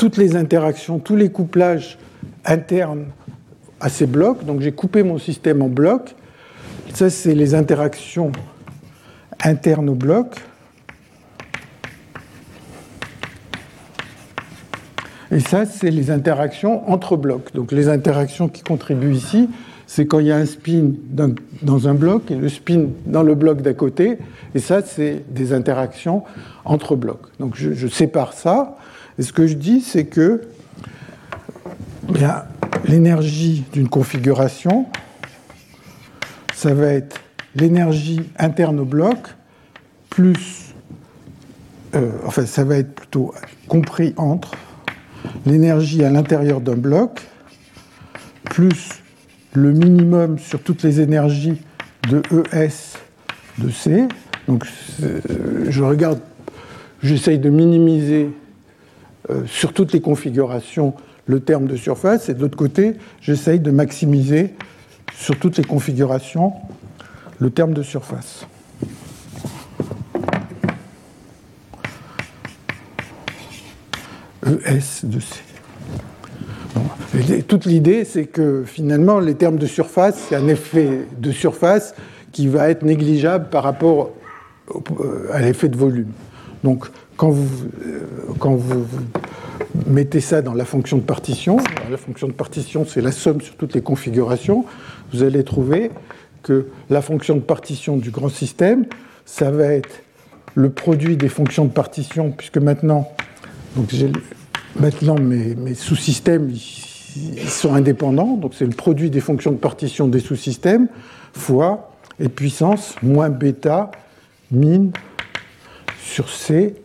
toutes les interactions, tous les couplages internes à ces blocs. Donc j'ai coupé mon système en blocs. Ça, c'est les interactions internes au bloc. Et ça, c'est les interactions entre blocs. Donc les interactions qui contribuent ici, c'est quand il y a un spin dans un bloc et le spin dans le bloc d'à côté. Et ça, c'est des interactions entre blocs. Donc je, je sépare ça. Et ce que je dis, c'est que l'énergie d'une configuration, ça va être l'énergie interne au bloc plus, euh, enfin ça va être plutôt compris entre l'énergie à l'intérieur d'un bloc plus le minimum sur toutes les énergies de ES de C. Donc je regarde, j'essaye de minimiser euh, sur toutes les configurations le terme de surface, et de l'autre côté, j'essaye de maximiser sur toutes les configurations le terme de surface. ES de C. toute l'idée, c'est que finalement, les termes de surface, c'est un effet de surface qui va être négligeable par rapport à l'effet de volume. Donc, quand vous, euh, quand vous mettez ça dans la fonction de partition, la fonction de partition, c'est la somme sur toutes les configurations, vous allez trouver que la fonction de partition du grand système, ça va être le produit des fonctions de partition, puisque maintenant, donc maintenant mes, mes sous-systèmes sont indépendants, donc c'est le produit des fonctions de partition des sous-systèmes fois et puissance moins bêta min sur C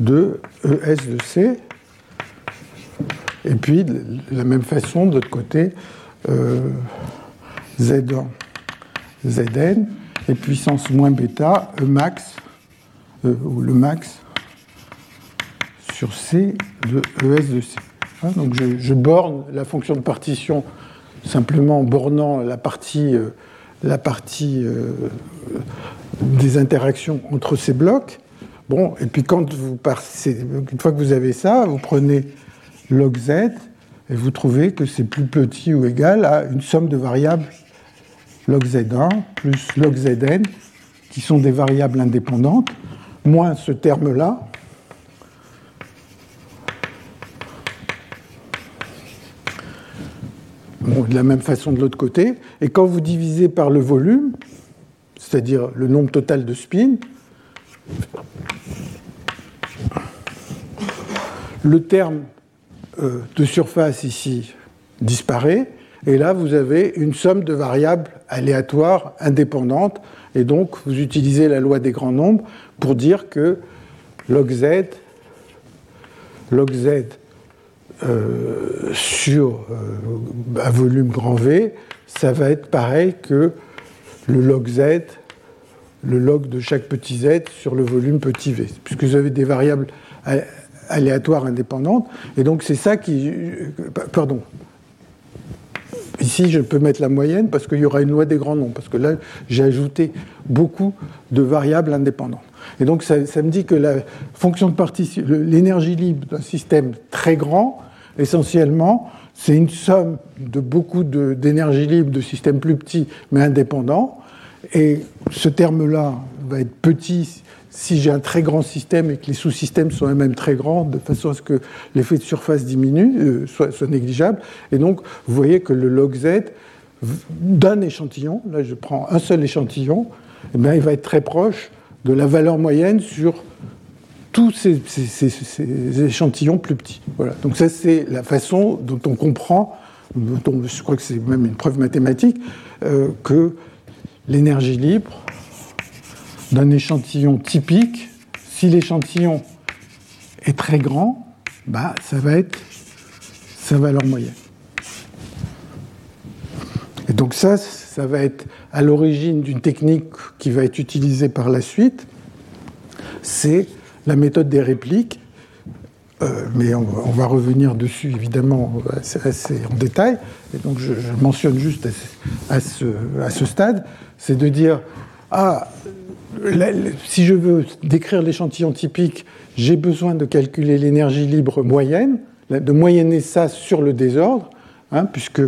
de ES de C. Et puis, de la même façon, de l'autre côté, euh, Z1, Zn, et puissance moins bêta, E max, euh, ou le max, sur C de ES de C. Hein, donc je, borne la fonction de partition simplement en bornant la partie, euh, la partie des interactions entre ces blocs. Bon, et puis quand vous une fois que vous avez ça, vous prenez log z et vous trouvez que c'est plus petit ou égal à une somme de variables log z1 plus log zn, qui sont des variables indépendantes, moins ce terme-là. Bon, de la même façon de l'autre côté. Et quand vous divisez par le volume, c'est-à-dire le nombre total de spins, le terme euh, de surface ici disparaît, et là vous avez une somme de variables aléatoires indépendantes, et donc vous utilisez la loi des grands nombres pour dire que log z, log z euh, sur euh, un volume grand V, ça va être pareil que le log z, le log de chaque petit z sur le volume petit v, puisque vous avez des variables aléatoires indépendantes. Et donc c'est ça qui... Pardon. Ici, je peux mettre la moyenne parce qu'il y aura une loi des grands nombres, parce que là, j'ai ajouté beaucoup de variables indépendantes. Et donc ça, ça me dit que la fonction de partition, l'énergie libre d'un système très grand, essentiellement, c'est une somme de beaucoup d'énergie libre de systèmes plus petits mais indépendants. Et ce terme-là va être petit si j'ai un très grand système et que les sous-systèmes sont eux-mêmes très grands, de façon à ce que l'effet de surface diminue, euh, soit, négligeable. Et donc, vous voyez que le log z d'un échantillon, là je prends un seul échantillon, eh il va être très proche de la valeur moyenne sur tous ces, échantillons plus petits. Voilà. Donc ça, c'est la façon dont on comprend, je crois que c'est même une preuve mathématique, euh, que l'énergie libre d'un échantillon typique, si l'échantillon est très grand, bah, ça va être sa valeur moyenne. Et donc ça, ça va être à l'origine d'une technique qui va être utilisée par la suite, c'est la méthode des répliques, euh, mais on, va revenir dessus évidemment assez, en détail, et donc je, mentionne juste à, ce, à ce stade, c'est de dire, ah, si je veux décrire l'échantillon typique, j'ai besoin de calculer l'énergie libre moyenne, de moyenner ça sur le désordre, hein, puisque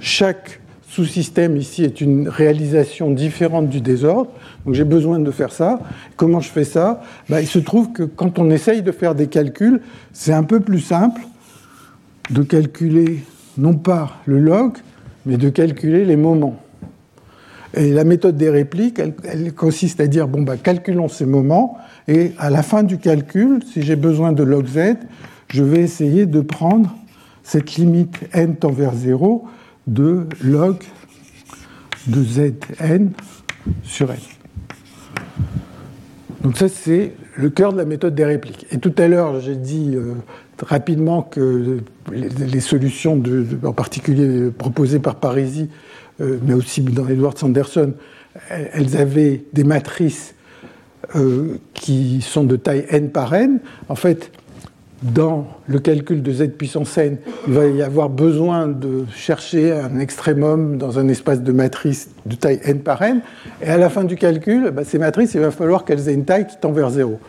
chaque sous-système ici est une réalisation différente du désordre. Donc j'ai besoin de faire ça. Comment je fais ça? Ben, Il se trouve que quand on essaye de faire des calculs, c'est un peu plus simple de calculer non pas le log, mais de calculer les moments. Et la méthode des répliques, elle, consiste à dire, bon, bah, calculons ces moments, et à la fin du calcul, si j'ai besoin de log z, je vais essayer de prendre cette limite n tend vers 0 de log de zn sur n. Donc ça, c'est le cœur de la méthode des répliques. Et tout à l'heure, j'ai dit euh, rapidement que les, solutions, en particulier proposées par Parisi, euh, mais aussi dans Edward Sanderson, elles avaient des matrices euh, qui sont de taille n par n. En fait, dans le calcul de z puissance n, il va y avoir besoin de chercher un extrémum dans un espace de matrice de taille n par n. Et à la fin du calcul, bah, ces matrices, il va falloir qu'elles aient une taille qui tend vers 0.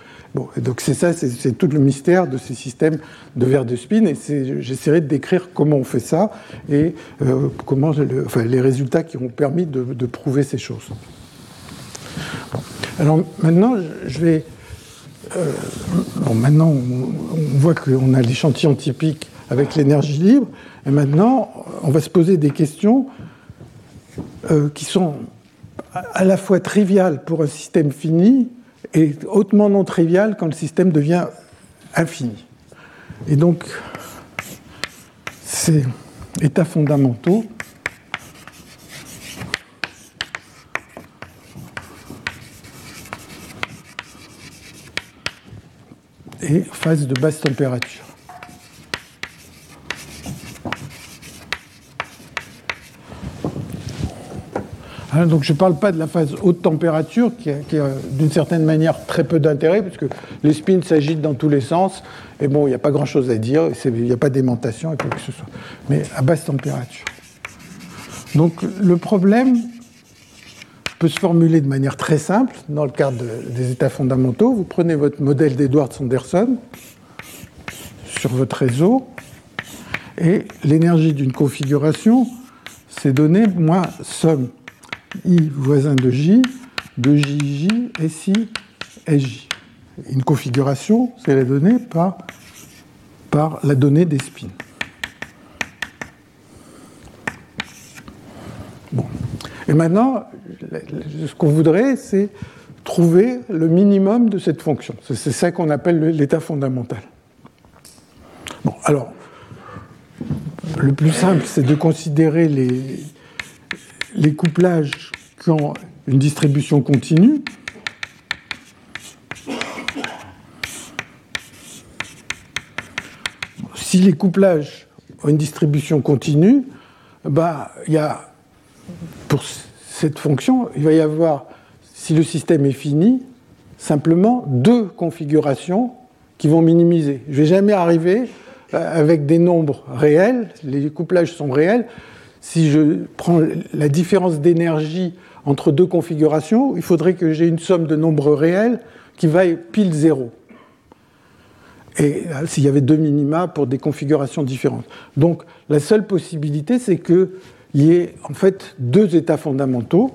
Donc c'est ça, c'est tout le mystère de ces systèmes de verre de spin, et j'essaierai de décrire comment on fait ça et euh, comment, enfin, les résultats qui ont permis de, prouver ces choses. Alors maintenant, je vais euh, bon, maintenant, on, voit qu'on a l'échantillon typique avec l'énergie libre, et maintenant, on va se poser des questions euh, qui sont à la fois triviales pour un système fini et hautement non triviales quand le système devient infini. Et donc, ces états fondamentaux et phase de basse température. Hein, donc je ne parle pas de la phase haute température qui a, d'une certaine manière très peu d'intérêt puisque les spins s'agitent dans tous les sens et bon, il n'y a pas grand-chose à dire, il n'y a pas d'aimantation et quoi que ce soit. Mais à basse température. Donc le problème peut se formuler de manière très simple dans le cadre des états fondamentaux. Vous prenez votre modèle d'Edward Sanderson sur votre réseau et l'énergie d'une configuration, c'est donné moins somme i voisin de j de jj si j. Une configuration, c'est la donnée par, par la donnée des spins. Bon. Et maintenant, ce qu'on voudrait, c'est trouver le minimum de cette fonction. C'est ça qu'on appelle l'état fondamental. Bon, alors, le plus simple, c'est de considérer les, les couplages qui ont une distribution continue. Si les couplages ont une distribution continue, bah, y a, pour cette fonction, il va y avoir, si le système est fini, simplement deux configurations qui vont minimiser. Je ne vais jamais arriver euh, avec des nombres réels, les couplages sont réels, si je prends la différence d'énergie entre deux configurations, il faudrait que j'ai une somme de nombres réels qui vaille pile zéro. Et s'il y avait deux minima pour des configurations différentes. Donc la seule possibilité, c'est qu'il y ait en fait deux états fondamentaux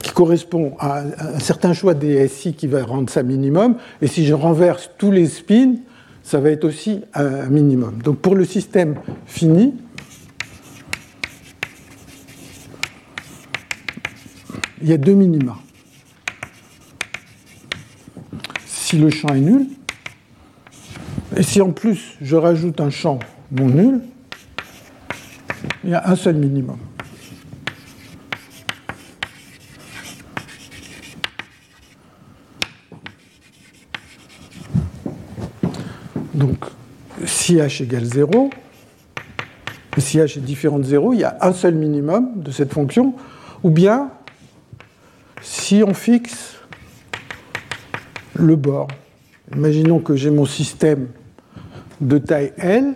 qui correspondent à un certain choix des SI qui va rendre ça minimum. Et si je renverse tous les spins, ça va être aussi un minimum. Donc pour le système fini, il y a deux minima. Si le champ est nul, et si en plus je rajoute un champ non nul, il y a un seul minimum. Donc, si h égale 0, si h est différent de 0, il y a un seul minimum de cette fonction, ou bien si on fixe le bord, imaginons que j'ai mon système de taille L,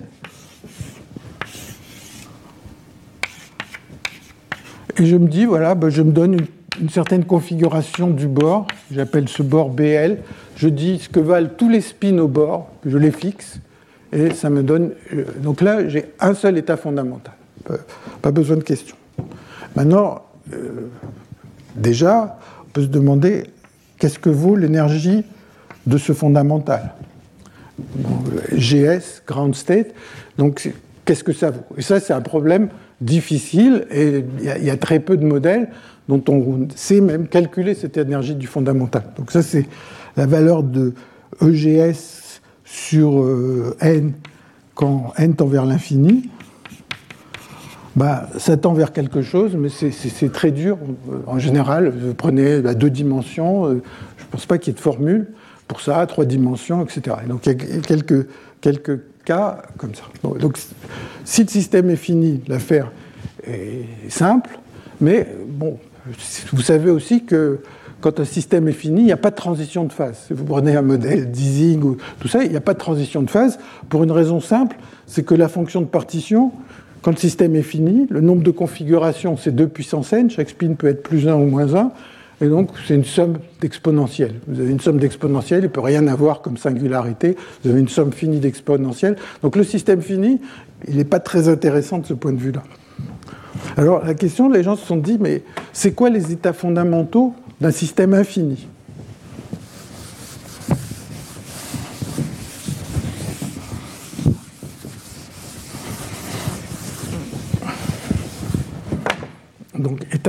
et je me dis, voilà, ben, je me donne une, certaine configuration du bord, j'appelle ce bord BL, je dis ce que valent tous les spins au bord, je les fixe, et ça me donne. Euh, donc là, j'ai un seul état fondamental, pas besoin de question. Maintenant, euh, déjà, se demander qu'est-ce que vaut l'énergie de ce fondamental. GS, ground state, donc qu'est-ce que ça vaut? Et ça, c'est un problème difficile et il y, a très peu de modèles dont on sait même calculer cette énergie du fondamental. Donc ça, c'est la valeur de EGS sur euh, n quand n tend vers l'infini bah, ça tend vers quelque chose, mais c'est très dur. En général, vous prenez à deux dimensions, euh, je ne pense pas qu'il y ait de formule pour ça, trois dimensions, etc. donc il y a quelques, quelques cas comme ça. donc si le système est fini, l'affaire est simple, mais bon, vous savez aussi que quand un système est fini, il n'y a pas de transition de phase. Si vous prenez un modèle d'Ising ou tout ça, il n'y a pas de transition de phase pour une raison simple, c'est que la fonction de partition, quand le système est fini, le nombre de configurations, c'est 2 puissance n, chaque spin peut être plus 1 ou moins 1, et donc c'est une somme d'exponentielle. Vous avez une somme d'exponentielle, il ne peut rien avoir comme singularité, vous avez une somme finie d'exponentielle. Donc le système fini, il n'est pas très intéressant de ce point de vue-là. Alors la question, les gens se sont dit, mais c'est quoi les états fondamentaux d'un système infini?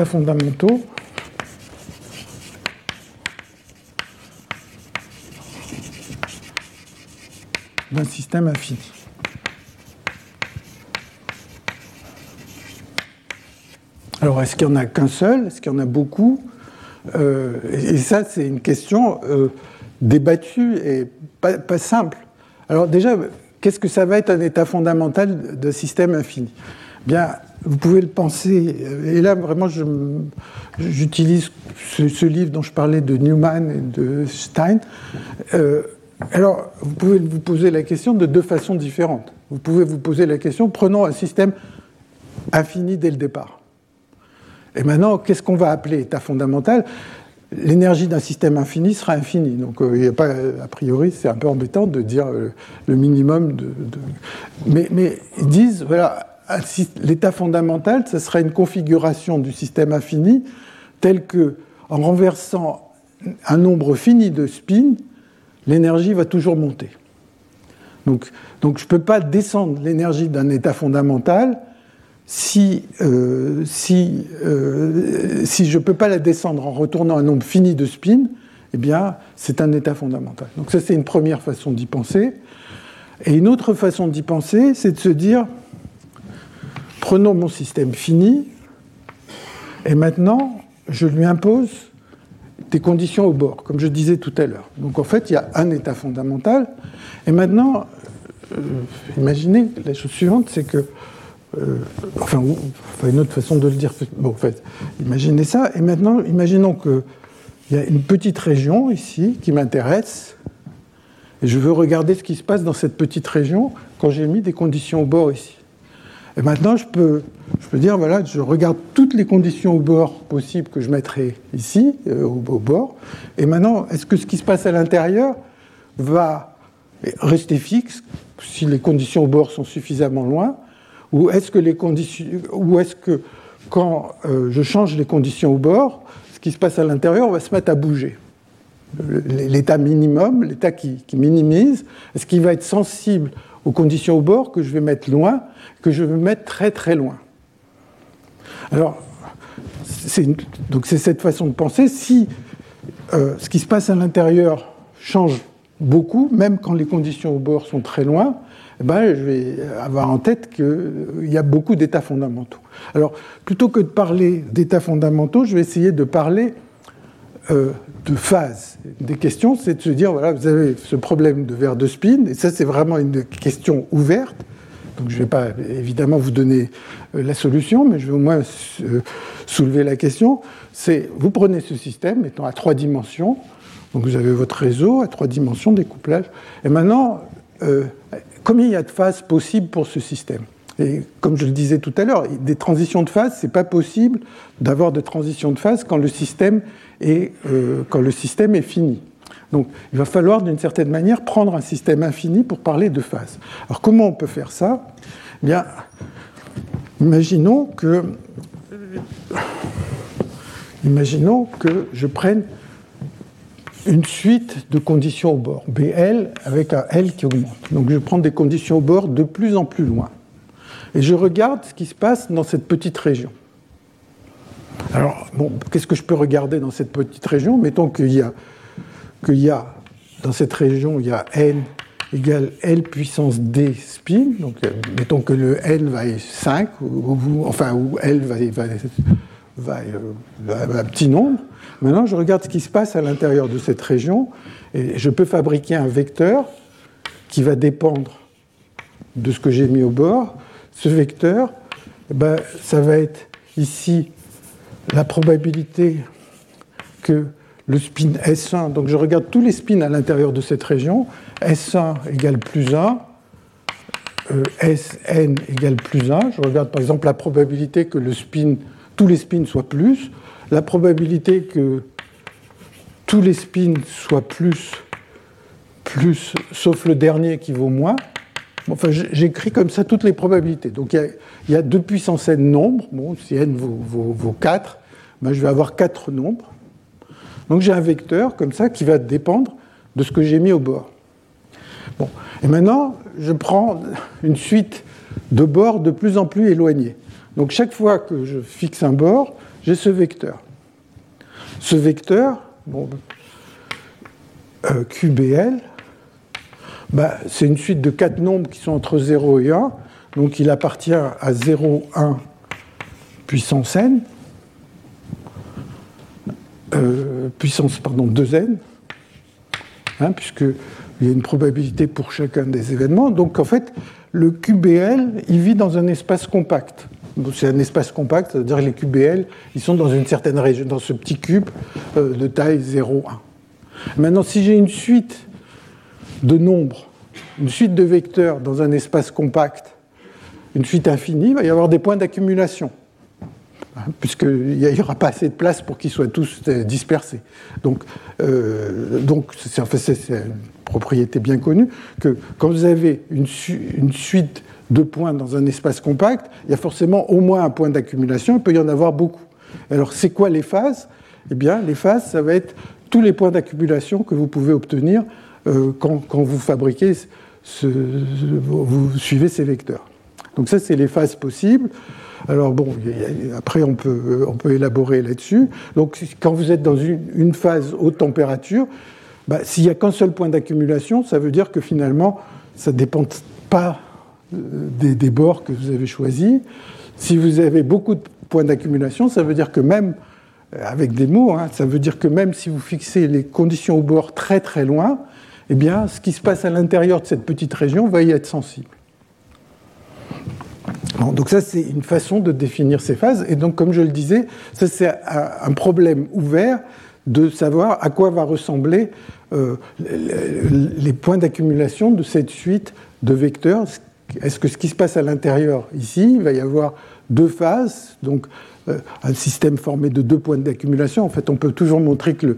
Fondamentaux. d'un système infini. Alors, est-ce qu'il n'y en a qu'un seul? Est-ce qu'il y en a beaucoup? Euh, Et ça, c'est une question euh, débattue et pas, simple. Alors, déjà, qu'est-ce que ça va être un état fondamental d'un système infini? Bien, vous pouvez le penser, et là, vraiment, j'utilise ce, livre dont je parlais de Newman et de Stein. Euh, alors, vous pouvez vous poser la question de deux façons différentes. Vous pouvez vous poser la question, prenons un système infini dès le départ. Et maintenant, qu'est-ce qu'on va appeler état fondamental? L'énergie d'un système infini sera infinie. Donc, euh, il a pas, a priori, c'est un peu embêtant de dire euh, le minimum de. Mais, mais, ils disent, voilà, l'état fondamental, ce sera une configuration du système infini telle que, en renversant un nombre fini de spins, l'énergie va toujours monter. Donc, donc je ne peux pas descendre l'énergie d'un état fondamental si, euh, si, euh, si je ne peux pas la descendre en retournant un nombre fini de spins, eh bien, c'est un état fondamental. Donc ça, c'est une première façon d'y penser. Et une autre façon d'y penser, c'est de se dire, prenons mon système fini, et maintenant, je lui impose des conditions au bord, comme je disais tout à l'heure. Donc en fait, il y a un état fondamental, et maintenant, euh, imaginez la chose suivante, c'est que euh, enfin, une autre façon de le dire. Bon, en fait, imaginez ça. Et maintenant, imaginons qu'il y a une petite région ici qui m'intéresse. Et je veux regarder ce qui se passe dans cette petite région quand j'ai mis des conditions au bord ici. Et maintenant, je peux, je peux dire, voilà, je regarde toutes les conditions au bord possibles que je mettrai ici, euh, au, bord. Et maintenant, est-ce que ce qui se passe à l'intérieur va rester fixe si les conditions au bord sont suffisamment loin? Ou est-ce que, est-ce que quand euh, je change les conditions au bord, ce qui se passe à l'intérieur va se mettre à bouger? L'état minimum, l'état qui, minimise, est-ce qu'il va être sensible aux conditions au bord que je vais mettre loin, que je vais mettre très très loin Alors, c'est, cette façon de penser. Si euh, ce qui se passe à l'intérieur change beaucoup, même quand les conditions au bord sont très loin, eh ben, je vais avoir en tête qu'il y a beaucoup d'états fondamentaux. Alors, plutôt que de parler d'états fondamentaux, je vais essayer de parler euh, de phases. Des questions, c'est de se dire, voilà, vous avez ce problème de verre de spin, et ça, c'est vraiment une question ouverte. Donc, je ne vais pas évidemment vous donner euh, la solution, mais je vais au moins euh, soulever la question. C'est, vous prenez ce système, étant à trois dimensions, donc vous avez votre réseau à trois dimensions, découplage, et maintenant, combien il y a de phases possibles pour ce système? Comme je le disais tout à l'heure, des transitions de phase, ce n'est pas possible d'avoir de transitions de phase quand le système est, euh, quand le système est fini. Donc il va falloir d'une certaine manière prendre un système infini pour parler de phase. Alors comment on peut faire ça? Eh Bien, imaginons que, imaginons que je prenne une suite de conditions au bord, BL avec un L qui augmente. Donc je prends des conditions au bord de plus en plus loin. Et je regarde ce qui se passe dans cette petite région. Alors, bon, qu'est-ce que je peux regarder dans cette petite région? Mettons qu'il y y a, dans cette région, il y a n égale L puissance D spin. Donc, euh, mettons que le n va être 5, ou, enfin, L va, va va un petit nombre. Maintenant, je regarde ce qui se passe à l'intérieur de cette région et je peux fabriquer un vecteur qui va dépendre de ce que j'ai mis au bord. Ce vecteur, eh ben, ça va être ici la probabilité que le spin S1, donc je regarde tous les spins à l'intérieur de cette région, S1 égale plus 1, euh, Sn égale plus 1, je regarde par exemple la probabilité que le spin, tous les spins soient plus, la probabilité que tous les spins soient plus, plus, sauf le dernier qui vaut moins. Enfin, j'écris comme ça toutes les probabilités. Donc il y, a, deux puissances n nombres. Si n vaut, 4, ben, je vais avoir 4 nombres. Donc j'ai un vecteur comme ça qui va dépendre de ce que j'ai mis au bord. Et maintenant, je prends une suite de bords de plus en plus éloignés. Donc chaque fois que je fixe un bord, j'ai ce vecteur. Ce vecteur, bon, euh, QBL, bah, c'est une suite de quatre nombres qui sont entre 0 et 1. Donc il appartient à 0, 1 puissance n, euh, puissance pardon, 2n, hein, puisqu'il y a une probabilité pour chacun des événements. Donc en fait, le QBL, il vit dans un espace compact c'est un espace compact, c'est-à-dire les QBL, ils sont dans une certaine région, dans ce petit cube euh, de taille 0,1. Maintenant, si j'ai une suite de nombres, une suite de vecteurs dans un espace compact, une suite infinie, il va y avoir des points d'accumulation, hein, puisqu'il n'y aura pas assez de place pour qu'ils soient tous euh, dispersés. Donc, euh, donc c'est une propriété bien connue que quand vous avez une, une suite deux points dans un espace compact, il y a forcément au moins un point d'accumulation, il peut y en avoir beaucoup. Alors, c'est quoi les phases? Eh bien, les phases, ça va être tous les points d'accumulation que vous pouvez obtenir euh, quand, vous fabriquez, vous suivez ces vecteurs. Donc ça, c'est les phases possibles. Alors bon, après, on peut, on peut élaborer là-dessus. Donc, quand vous êtes dans une, phase haute température, bah, s'il n'y a qu'un seul point d'accumulation, ça veut dire que finalement, ça ne dépend pas des, bords que vous avez choisis. Si vous avez beaucoup de points d'accumulation, ça veut dire que même, euh, avec des mots, hein, ça veut dire que même si vous fixez les conditions au bord très très loin, eh bien, ce qui se passe à l'intérieur de cette petite région va y être sensible. donc ça, c'est une façon de définir ces phases. Et donc, comme je le disais, ça, c'est un problème ouvert de savoir à quoi va ressembler euh, les points d'accumulation de cette suite de vecteurs, est-ce que ce qui se passe à l'intérieur, ici, il va y avoir deux phases, donc euh, un système formé de deux points d'accumulation. En fait, on peut toujours montrer que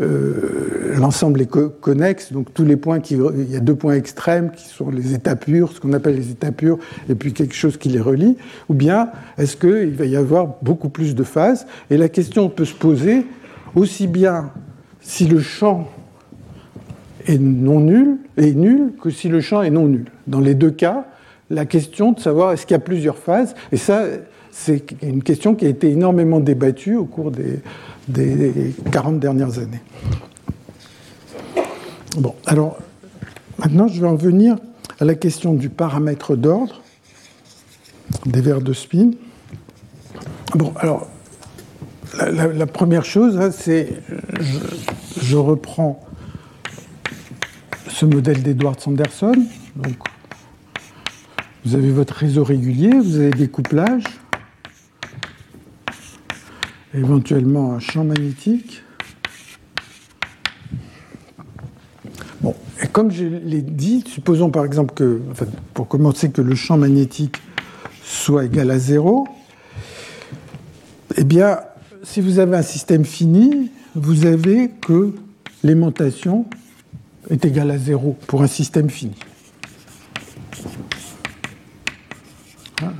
euh, l'ensemble est connexe, donc tous les points, qui, il y a deux points extrêmes qui sont les états purs, ce qu'on appelle les états purs, et puis quelque chose qui les relie, ou bien est-ce qu'il va y avoir beaucoup plus de phases? Et la question peut se poser aussi bien si le champ est non nul, est nul que si le champ est non nul. Dans les deux cas, la question de savoir est-ce qu'il y a plusieurs phases, et ça, c'est une question qui a été énormément débattue au cours des, des 40 dernières années. Bon, alors maintenant je vais en venir à la question du paramètre d'ordre des verres de spin. Bon, alors la, première chose, hein, c'est je reprends ce modèle d'Edward Sanderson. Donc, vous avez votre réseau régulier, vous avez des couplages, éventuellement un champ magnétique. Bon, et comme je l'ai dit, supposons par exemple que, pour commencer, que le champ magnétique soit égal à zéro, eh bien, si vous avez un système fini, vous avez que l'aimantation est égal à zéro pour un système fini. Hein,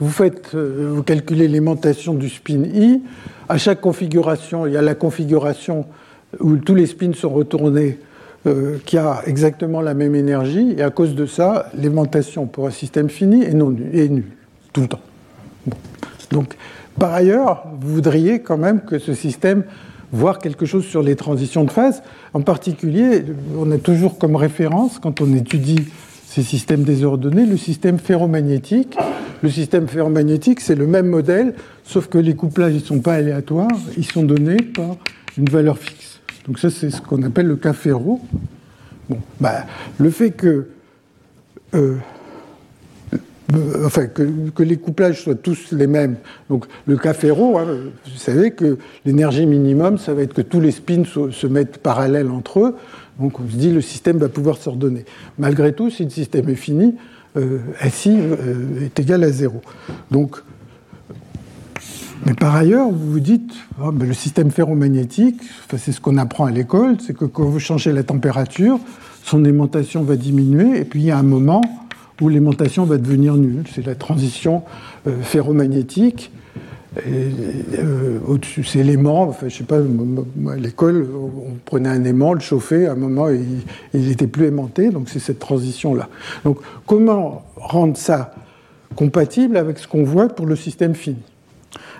vous, faites, euh, vous calculez l'aimantation du spin i. À chaque configuration, il y a la configuration où tous les spins sont retournés euh, qui a exactement la même énergie, et à cause de ça, l'aimantation pour un système fini est, nulle, tout le temps. Donc, par ailleurs, vous voudriez quand même que ce système voir quelque chose sur les transitions de phase. En particulier, on a toujours comme référence, quand on étudie ces systèmes désordonnés, le système ferromagnétique, le système ferromagnétique, c'est le même modèle, sauf que les couplages ne sont pas aléatoires, ils sont donnés par une valeur fixe. Donc ça, c'est ce qu'on appelle le cas ferro. Bon, bah, le fait que, euh, euh, que, les couplages soient tous les mêmes, donc le cas ferro, hein, vous savez que l'énergie minimum, ça va être que tous les spins se, mettent parallèles entre eux, donc on se dit le système va pouvoir s'ordonner. Malgré tout, si le système est fini, SI euh, est égal à zéro. Donc, mais par ailleurs, vous vous dites, oh, ben, le système ferromagnétique, c'est ce qu'on apprend à l'école, c'est que quand vous changez la température, son aimantation va diminuer, et puis il y a un moment où l'aimantation va devenir nulle. C'est la transition euh, ferromagnétique. Euh, au-dessus, c'est l'aimant. Enfin, je sais pas, l'école, on prenait un aimant, le chauffait, à un moment, il n'était plus aimanté, donc c'est cette transition-là. Donc, comment rendre ça compatible avec ce qu'on voit pour le système fini?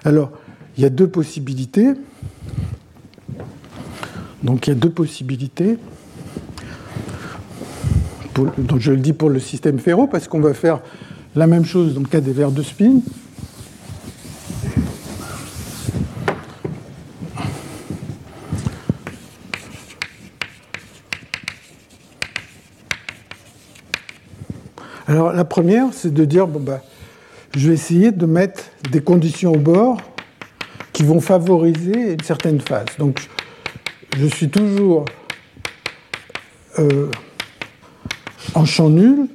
Alors, il y a deux possibilités. Donc, il y a deux possibilités. donc, je le dis pour le système ferro, parce qu'on va faire la même chose dans le cas des verres de spin. Alors la première, c'est de dire, bon bah, je vais essayer de mettre des conditions au bord qui vont favoriser une certaine phase. Donc, je suis toujours euh, en champ nul,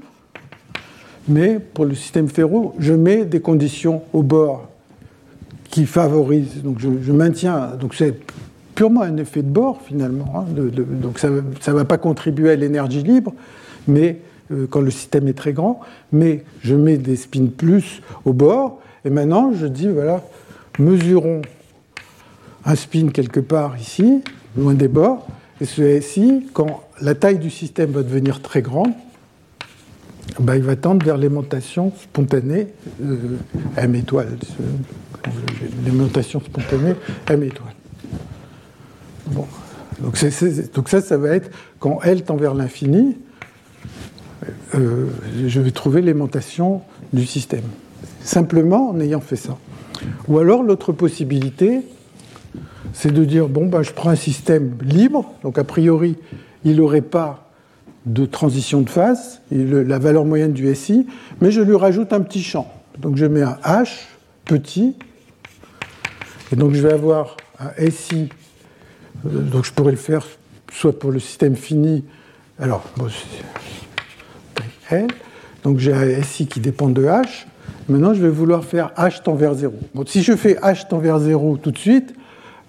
mais pour le système ferro, je mets des conditions au bord qui favorisent. Donc, je, maintiens. Donc, c'est purement un effet de bord finalement. Hein, donc, ça ne va pas contribuer à l'énergie libre, mais quand le système est très grand, mais je mets des spins plus au bord, et maintenant je dis, voilà, mesurons un spin quelque part ici, loin des bords, et ce SI, quand la taille du système va devenir très grande, ben, il va tendre vers l'aimantation spontanée euh, M étoile. L'aimantation spontanée M étoile. Bon. Donc, donc, ça, ça va être quand L tend vers l'infini, euh, je vais trouver l'aimantation du système. Simplement en ayant fait ça. Ou alors l'autre possibilité, c'est de dire, bon, ben, je prends un système libre, donc a priori, il n'aurait pas de transition de phase, la valeur moyenne du SI, mais je lui rajoute un petit champ. Donc je mets un H petit, et donc je vais avoir un SI, euh, donc je pourrais le faire soit pour le système fini, alors, donc j'ai un SI qui dépend de H. Maintenant, je vais vouloir faire H tend vers 0. si je fais H tend vers 0 tout de suite,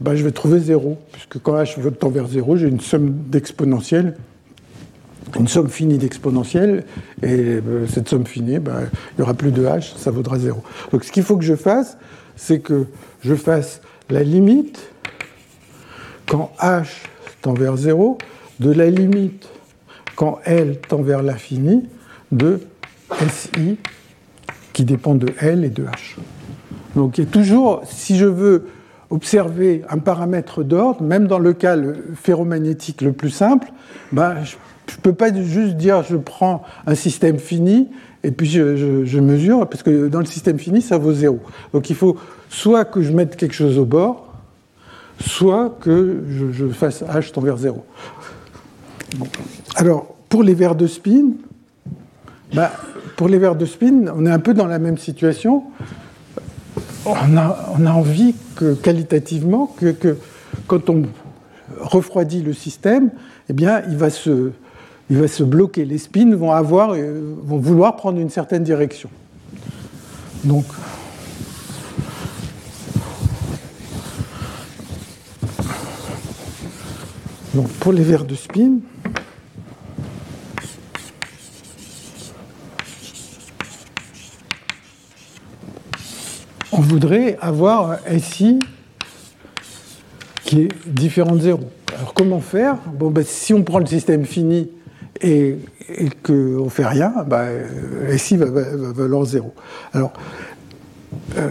ben, je vais trouver 0, puisque quand H tend vers 0, j'ai une somme d'exponentielles, une somme finie d'exponentielles, et ben, cette somme finie, ben, il n'y aura plus de H, ça vaudra 0. Donc ce qu'il faut que je fasse, c'est que je fasse la limite, quand H tend vers 0, de la limite quand L tend vers l'infini, de SI qui dépend de L et de H. Donc il y a toujours, si je veux observer un paramètre d'ordre, même dans le cas ferromagnétique le plus simple, ben, je ne peux pas juste dire je prends un système fini et puis je, mesure, parce que dans le système fini, ça vaut zéro. Donc il faut soit que je mette quelque chose au bord, soit que je, fasse H tend vers zéro. Alors, pour les verres de spin, bah, pour les verres de spin, on est un peu dans la même situation. On a, envie que, qualitativement, que, quand on refroidit le système, eh bien, il va se, il va se bloquer. Les spins vont, avoir, euh, vont vouloir prendre une certaine direction. Donc, donc pour les verres de spin, on voudrait avoir un SI qui est différent de 0. Alors comment faire? Bon, ben, Si on prend le système fini et, qu'on ne fait rien, ben, SI va, valoir 0. Alors, euh,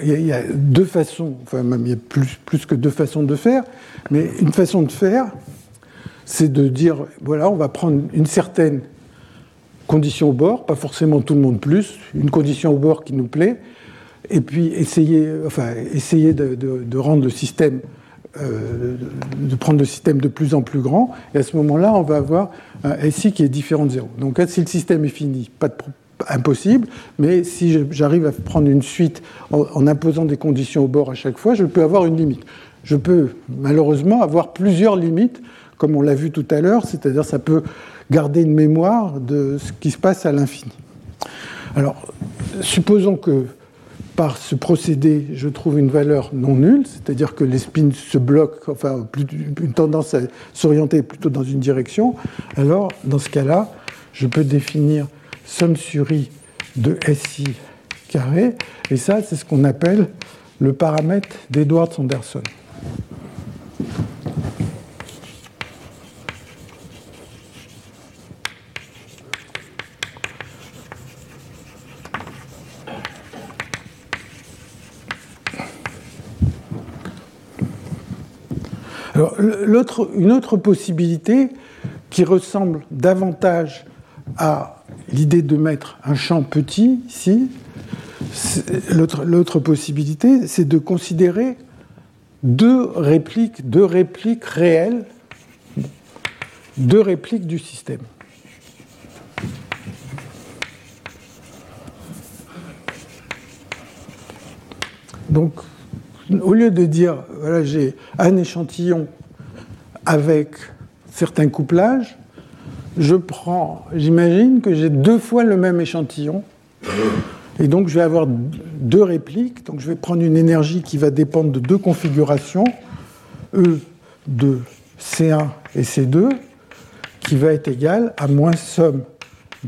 il y, a deux façons, enfin même il y a plus que deux façons de faire, mais une façon de faire, c'est de dire, voilà, on va prendre une certaine conditions au bord, pas forcément tout le monde plus, une condition au bord qui nous plaît, et puis essayer, enfin, essayer de, rendre le système, euh, de prendre le système de plus en plus grand, et à ce moment-là, on va avoir un SI qui est différent de zéro. Donc si le système est fini, pas de impossible, mais si j'arrive à prendre une suite en, imposant des conditions au bord à chaque fois, je peux avoir une limite. Je peux malheureusement avoir plusieurs limites, comme on l'a vu tout à l'heure, c'est-à-dire ça peut garder une mémoire de ce qui se passe à l'infini. Alors, supposons que par ce procédé, je trouve une valeur non nulle, c'est-à-dire que les spins se bloquent, enfin, une tendance à s'orienter plutôt dans une direction, alors, dans ce cas-là, je peux définir somme sur i de SI carré, et ça, c'est ce qu'on appelle le paramètre une autre possibilité qui ressemble davantage à l'idée de mettre un champ petit ici, l'autre possibilité, c'est de considérer deux répliques, deux répliques réelles, deux répliques du système. Donc, au lieu de dire, voilà, j'ai un échantillon avec certains couplages, je prends, j'imagine que j'ai deux fois le même échantillon, et donc je vais avoir deux répliques, donc je vais prendre une énergie qui va dépendre de deux configurations, E de C1 et C2, qui va être égale à moins somme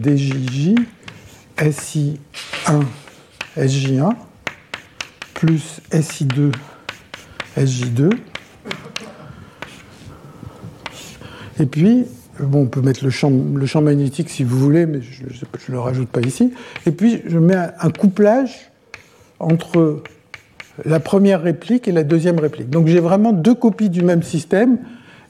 DJJ SI1 SJ1 plus SI2 SJ2. Et puis, on peut mettre le champ, le champ magnétique si vous voulez, mais je ne le rajoute pas ici. Et puis, je mets un couplage entre la première réplique et la deuxième réplique. Donc, j'ai vraiment deux copies du même système.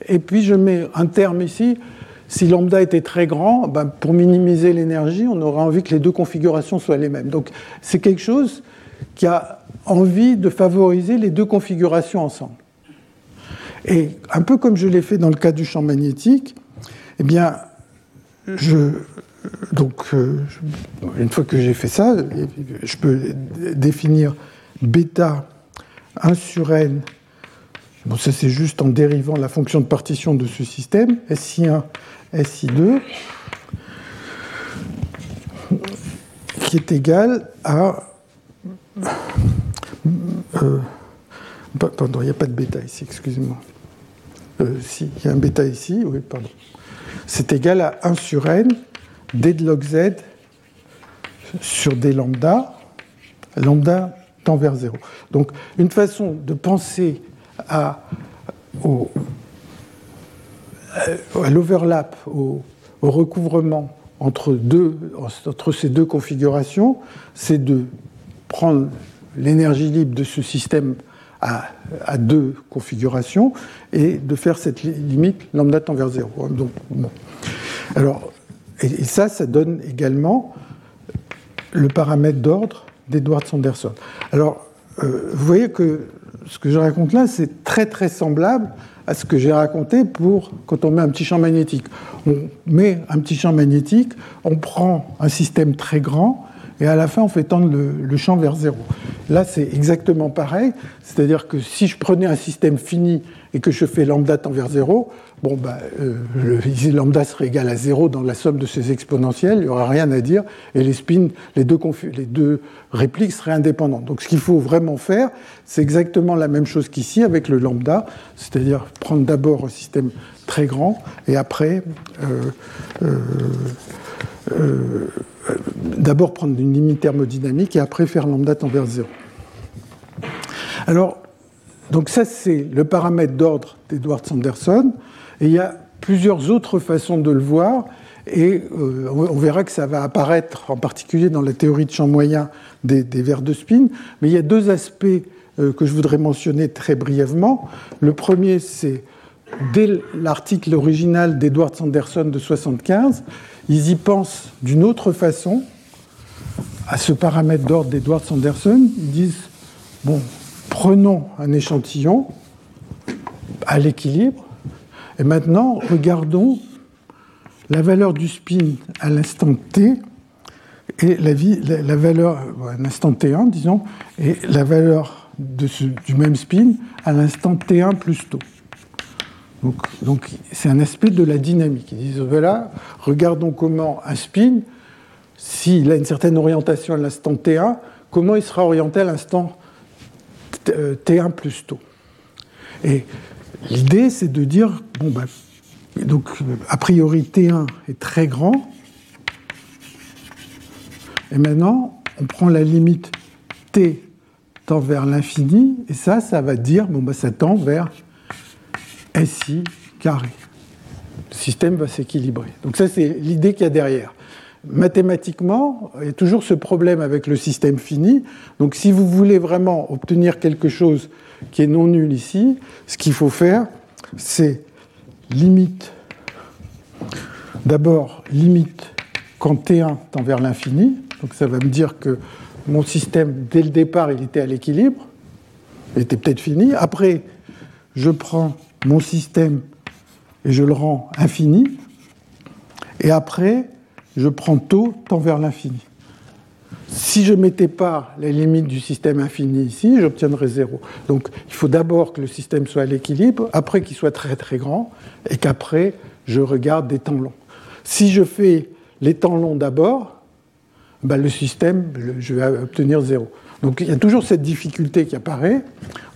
Et puis, je mets un terme ici. Si lambda était très grand, ben, pour minimiser l'énergie, on aurait envie que les deux configurations soient les mêmes. Donc, c'est quelque chose qui a envie de favoriser les deux configurations ensemble. Et un peu comme je l'ai fait dans le cas du champ magnétique, eh bien, je, donc, euh, une fois que j'ai fait ça, je peux définir bêta 1 sur n. Bon, ça c'est juste en dérivant la fonction de partition de ce système, SI1, SI2, qui est égal à euh, pardon, il n'y a pas de bêta ici, excusez-moi. Euh, si, il y a un bêta ici, oui, pardon. C'est égal à 1 sur n, d de log z sur d lambda, lambda tend vers 0. Donc, une façon de penser à, l'overlap, au, au, recouvrement entre, deux, entre ces deux configurations, c'est de prendre l'énergie libre de ce système à, deux configurations et de faire cette limite lambda tend vers 0. Donc, Alors, et, ça, ça donne également le paramètre d'ordre d'Edwards-Anderson. Alors, euh, vous voyez que ce que je raconte là, c'est très très semblable à ce que j'ai raconté pour quand on met un petit champ magnétique. On met un petit champ magnétique, on prend un système très grand, et à la fin, on fait tendre le, champ vers zéro. Là, c'est exactement pareil, c'est-à-dire que si je prenais un système fini et que je fais lambda tend vers zéro, bon, bah, euh, le, lambda serait égal à zéro dans la somme de ces exponentielles, il n'y aura rien à dire, et les spins, les deux, les deux répliques seraient indépendantes. Donc ce qu'il faut vraiment faire, c'est exactement la même chose qu'ici avec le lambda, c'est-à-dire prendre d'abord un système très grand, et après... Euh, euh, d'abord prendre une limite thermodynamique et après faire lambda tend vers 0. Alors, donc ça c'est le paramètre d'ordre d'Edward Sanderson, et il y a plusieurs autres façons de le voir, et euh, on verra que ça va apparaître en particulier dans la théorie de champ moyen des, verres de spin, mais il y a deux aspects euh, que je voudrais mentionner très brièvement. Le premier c'est dès l'article original d'Edward Sanderson de 75, ils y pensent d'une autre façon à ce paramètre d'ordre d'Edward Sanderson. Ils disent bon, prenons un échantillon à l'équilibre et maintenant regardons la valeur du spin à l'instant t et la, vie, la, valeur à l'instant t1, disons, et la valeur de du même spin à l'instant t1 plus tôt. Donc, c'est un aspect de la dynamique. Ils disent voilà, regardons comment un spin, s'il a une certaine orientation à l'instant t1, comment il sera orienté à l'instant t1 plus tôt. Et l'idée, c'est de dire bon, ben, donc a priori t1 est très grand, et maintenant on prend la limite t tend vers l'infini, et ça, ça va dire bon, ben, ça tend vers SI carré. Le système va s'équilibrer. Donc ça, c'est l'idée qu'il y a derrière. Mathématiquement, il y a toujours ce problème avec le système fini. Donc si vous voulez vraiment obtenir quelque chose qui est non nul ici, ce qu'il faut faire, c'est limite, d'abord limite quand T1 tend vers l'infini. Donc ça va me dire que mon système, dès le départ, il était à l'équilibre. Il était peut-être fini. Après, je prends mon système et je le rends infini. Et après, je prends taux tend vers l'infini. Si je ne mettais pas la limite du système infini ici, j'obtiendrais zéro. Donc il faut d'abord que le système soit à l'équilibre, après qu'il soit très très grand, et qu'après je regarde des temps longs. Si je fais les temps longs d'abord, ben, le système, je vais obtenir zéro. Donc il y a toujours cette difficulté qui apparaît.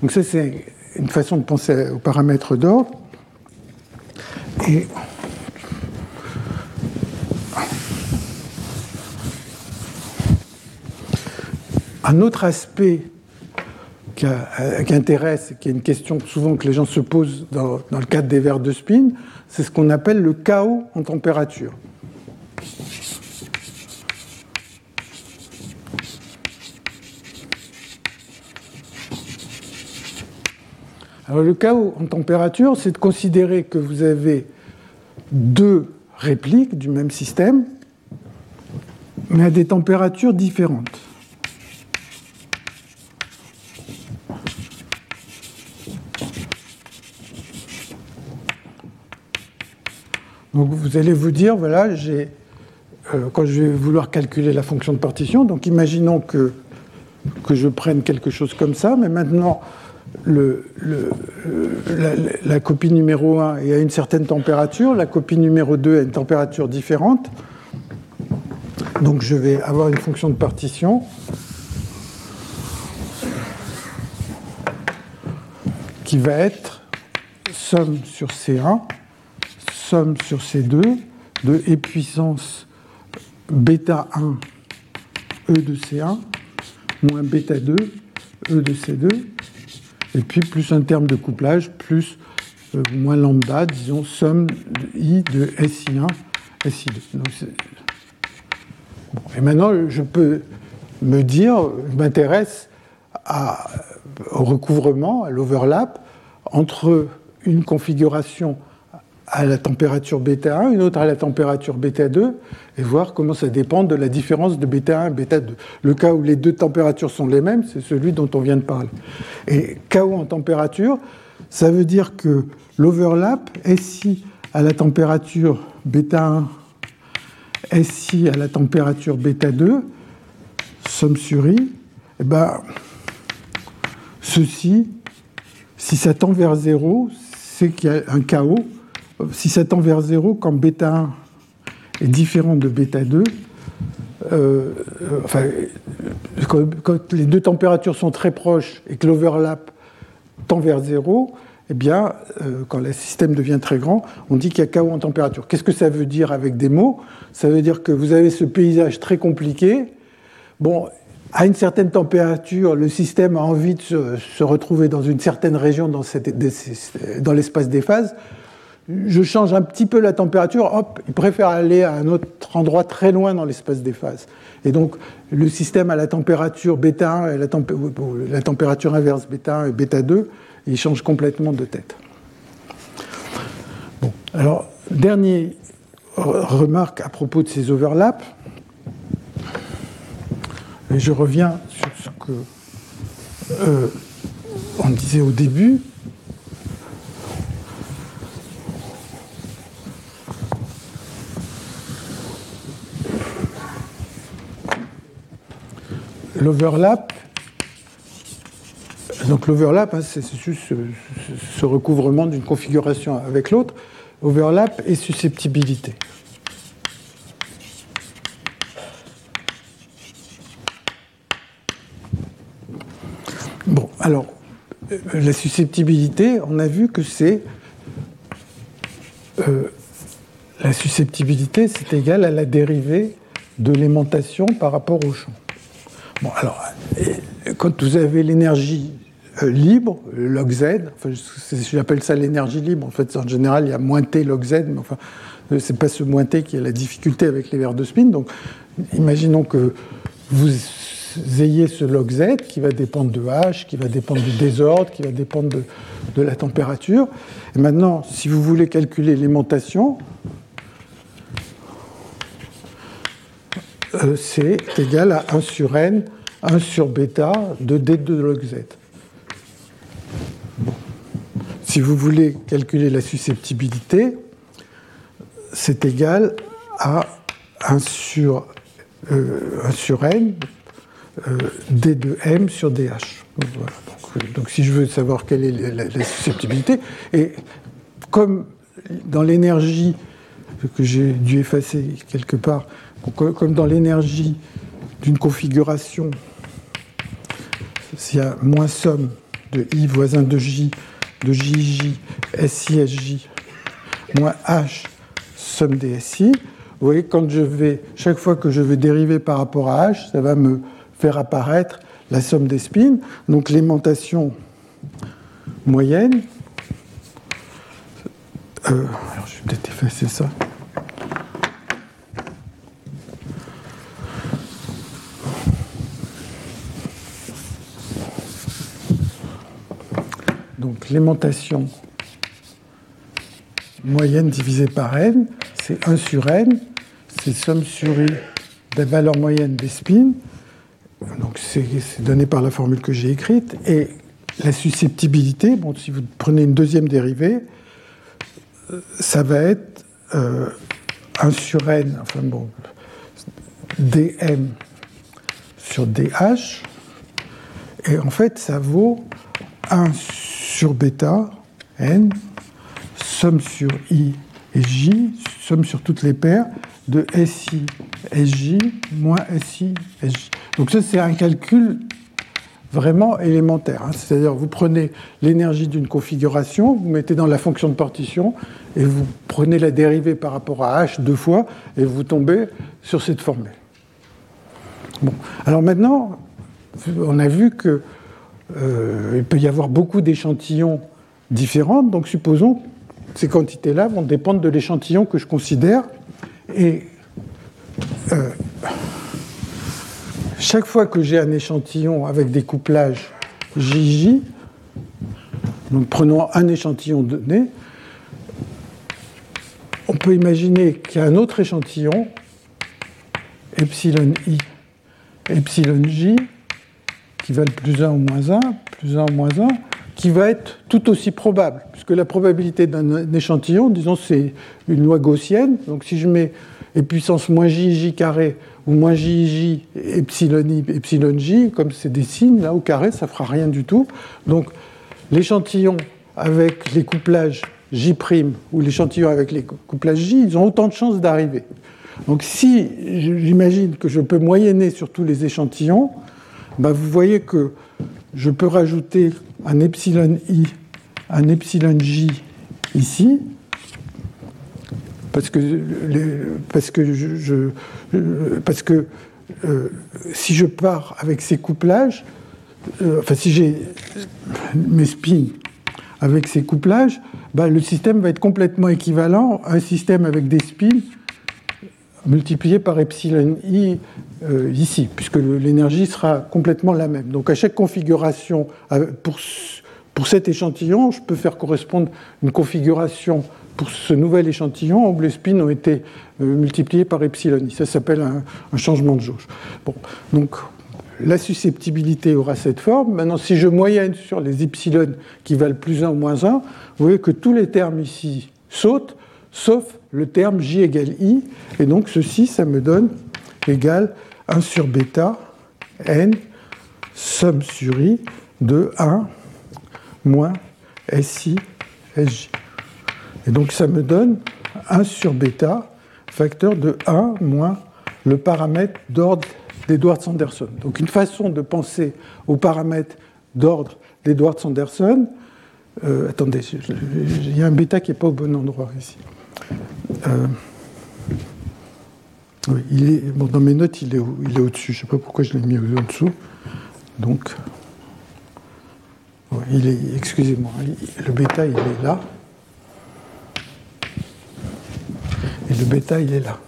Donc ça c'est une façon de penser aux paramètres d'ordre. Et un autre aspect qui, intéresse, qui est une question souvent que les gens se posent dans, dans le cadre des verres de spin, c'est ce qu'on appelle le chaos en température. Alors le chaos en température, c'est de considérer que vous avez deux répliques du même système, mais à des températures différentes. Donc vous allez vous dire, voilà, euh, quand je vais vouloir calculer la fonction de partition, donc imaginons que je prenne quelque chose comme ça, mais maintenant la, copie numéro 1 est à une certaine température, la copie numéro 2 a une température différente. Donc je vais avoir une fonction de partition. qui va être somme sur C1, somme sur C2 de E puissance bêta 1 E de C1 moins bêta 2 E de C2 et puis plus un terme de couplage, plus euh, moins lambda, disons somme de i de SI1, SI2. et maintenant, je peux me dire, je m'intéresse au recouvrement, à l'overlap, entre une configuration à la température bêta 1, une autre à la température bêta 2, et voir comment ça dépend de la différence de bêta 1 et bêta 2. Le cas où les deux températures sont les mêmes, c'est celui dont on vient de parler. Et KO en température, ça veut dire que l'overlap, SI à la température bêta 1, SI à la température bêta 2, somme sur I, eh ben, ceci, si ça tend vers 0, c'est qu'il y a un KO si ça tend vers 0, quand bêta 1 est différent de bêta 2, euh, enfin, quand, les deux températures sont très proches et que l'overlap tend vers 0, eh bien, euh, quand le système devient très grand, on dit qu'il y a chaos en température. Qu'est-ce que ça veut dire avec des mots? Ça veut dire que vous avez ce paysage très compliqué. Bon, à une certaine température, le système a envie de se, retrouver dans une certaine région dans, dans l'espace des phases je change un petit peu la température, hop, il préfère aller à un autre endroit très loin dans l'espace des phases. Et donc, le système à la température bêta 1 et la, température inverse bêta 1 et bêta 2, il change complètement de tête. Alors, dernière remarque à propos de ces overlaps. Et je reviens sur ce que euh, on disait au début. L'overlap, donc l'overlap, hein, c'est juste ce, recouvrement d'une configuration avec l'autre. Overlap et susceptibilité. Bon, alors, euh, la susceptibilité, on a vu que c'est. Euh, la susceptibilité, c'est égal à la dérivée de l'aimantation par rapport au champ. Bon, alors, quand vous avez l'énergie euh, libre, log z, j'appelle ça l'énergie libre, en fait, en général, il y a moins t log z, mais enfin, c'est pas ce moins t qui a la difficulté avec les verres de spin. Donc, imaginons que vous ayez ce log z qui va dépendre de h, qui va dépendre du désordre, qui va dépendre de, la température. Et maintenant, si vous voulez calculer l'aimantation, euh, c'est égal à 1 sur n, 1 sur bêta de d2 log z. Si vous voulez calculer la susceptibilité, c'est égal à 1 sur, euh, 1 sur n, euh, d de m sur dh. Donc, si je veux savoir quelle est la, susceptibilité, et comme dans l'énergie que j'ai dû effacer quelque part, comme dans l'énergie d'une configuration, s'il y a moins somme de i voisin de j, de jj, si, sj, moins h, somme des si, vous voyez, quand je vais, chaque fois que je vais dériver par rapport à h, ça va me faire apparaître la somme des spins. Donc l'aimantation moyenne. Euh, alors je vais peut-être effacer ça. Donc l'aimantation moyenne divisée par n, c'est 1 sur n, c'est somme sur i des valeurs moyennes des spins donc c'est donné par la formule que j'ai écrite. Et la susceptibilité, bon, si vous prenez une deuxième dérivée, euh, ça va être 1 euh, sur n, enfin bon, dm sur dh. Et en fait, ça vaut 1 sur bêta, n, somme sur i et j, somme sur toutes les paires, de SI, SJ moins SI, SJ. Donc ça, c'est un calcul vraiment élémentaire. Hein. C'est-à-dire, vous prenez l'énergie d'une configuration, vous mettez dans la fonction de partition, et vous prenez la dérivée par rapport à H deux fois, et vous tombez sur cette formule. Bon. Alors maintenant, on a vu qu'il euh, peut y avoir beaucoup d'échantillons différents, donc supposons que ces quantités-là vont dépendre de l'échantillon que je considère. Et euh, chaque fois que j'ai un échantillon avec des couplages JJ, donc prenons un échantillon donné, on peut imaginer qu'il y a un autre échantillon, epsilon i, epsilon j, qui valent plus 1 ou moins 1, plus 1 ou moins 1, qui va être tout aussi probable, puisque la probabilité d'un échantillon, disons, c'est une loi gaussienne. Donc si je mets et puissance moins j, j carré, ou moins j, j, epsilon i, epsilon j, comme c'est des signes, là, au carré, ça fera rien du tout. Donc l'échantillon avec les couplages j' ou l'échantillon avec les couplages j, ils ont autant de chances d'arriver. Donc si j'imagine que je peux moyenner sur tous les échantillons, bah, vous voyez que je peux rajouter un epsilon i, un epsilon j ici, parce que, parce que, parce que euh, si je pars avec ces couplages, euh, enfin si j'ai mes spins avec ces couplages, bah, le système va être complètement équivalent à un système avec des spins multiplié par epsilon i euh, ici, puisque l'énergie sera complètement la même. Donc à chaque configuration, pour, pour cet échantillon, je peux faire correspondre une configuration pour ce nouvel échantillon où les spins ont été multipliés par epsilon. Ça s'appelle un, changement de jauge. Bon, donc la susceptibilité aura cette forme. Maintenant, si je moyenne sur les epsilon qui valent plus 1 ou moins 1, vous voyez que tous les termes ici sautent, sauf le terme j égale i. Et donc ceci, ça me donne égal 1 sur bêta n somme sur i de 1 moins si sj. Et donc ça me donne 1 sur bêta facteur de 1 moins le paramètre d'ordre d'Edward-Sanderson. Donc une façon de penser au paramètre d'ordre d'Edward-Sanderson. Euh, attendez, il y a un bêta qui n'est pas au bon endroit ici. Euh, il est, bon, dans mes notes, il est, il est au-dessus. Je ne sais pas pourquoi je l'ai mis en dessous. Donc, il est, excusez-moi, le bêta, il est là. Et le bêta, il est là.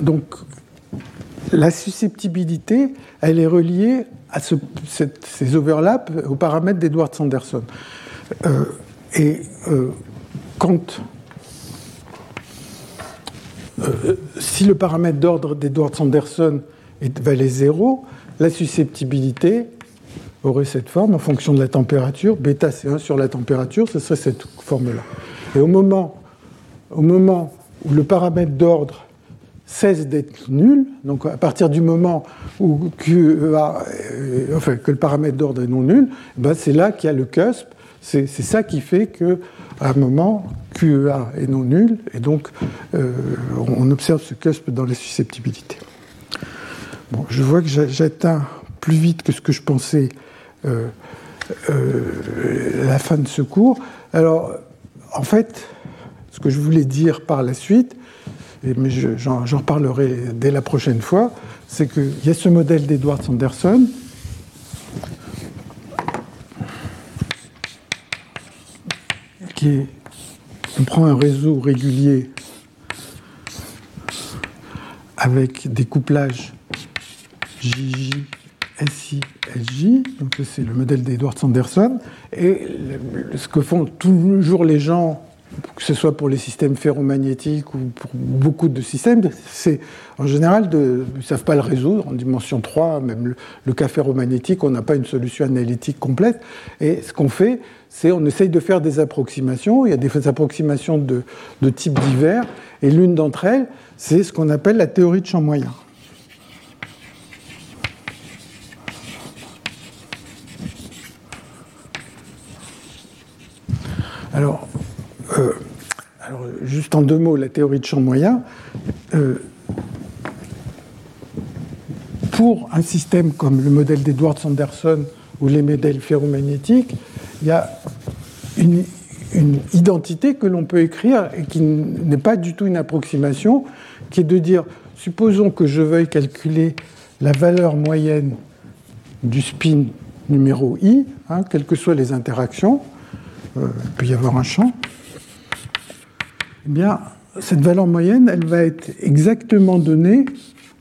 Donc, la susceptibilité, elle est reliée à ces overlaps aux paramètres d'Edward Sanderson. Euh, et euh, quand, euh, si le paramètre d'ordre d'Edward Sanderson valait 0, la susceptibilité aurait cette forme en fonction de la température. Bêta, c'est 1 sur la température, ce serait cette forme-là. Et au moment, au moment où le paramètre d'ordre cesse d'être nul, donc à partir du moment où QEA, euh, que le paramètre d'ordre est non nul, ben c'est là qu'il y a le cusp. C'est ça qui fait que à un moment, QEA est non nul, et donc euh, on observe ce cusp dans les susceptibilités. Bon, je vois que j'atteins plus vite que ce que je pensais euh, la fin de ce cours. Alors, en fait, ce que je voulais dire par la suite, mais j'en reparlerai dès la prochaine fois, c'est qu'il y a ce modèle d'Edward Sanderson. Qui on prend un réseau régulier avec des couplages JJ, SI, SJ, donc c'est le modèle d'Edward Sanderson, et ce que font toujours les gens que ce soit pour les systèmes ferromagnétiques ou pour beaucoup de systèmes, c'est en général, de, ils ne savent pas le résoudre en dimension 3, même le, cas ferromagnétique, on n'a pas une solution analytique complète. Et ce qu'on fait, c'est on essaye de faire des approximations. Il y a des approximations de, de types divers, et l'une d'entre elles, c'est ce qu'on appelle la théorie de champ moyen. Alors, euh, alors, en deux mots, la théorie de champ moyen. Euh, pour un système comme le modèle d'Edward Sanderson ou les modèles ferromagnétiques, il y a une, identité que l'on peut écrire et qui n'est pas du tout une approximation, qui est de dire, supposons que je veuille calculer la valeur moyenne du spin numéro i, hein, quelles que soient les interactions, euh, il peut y avoir un champ, eh bien, cette valeur moyenne, elle va être exactement donnée,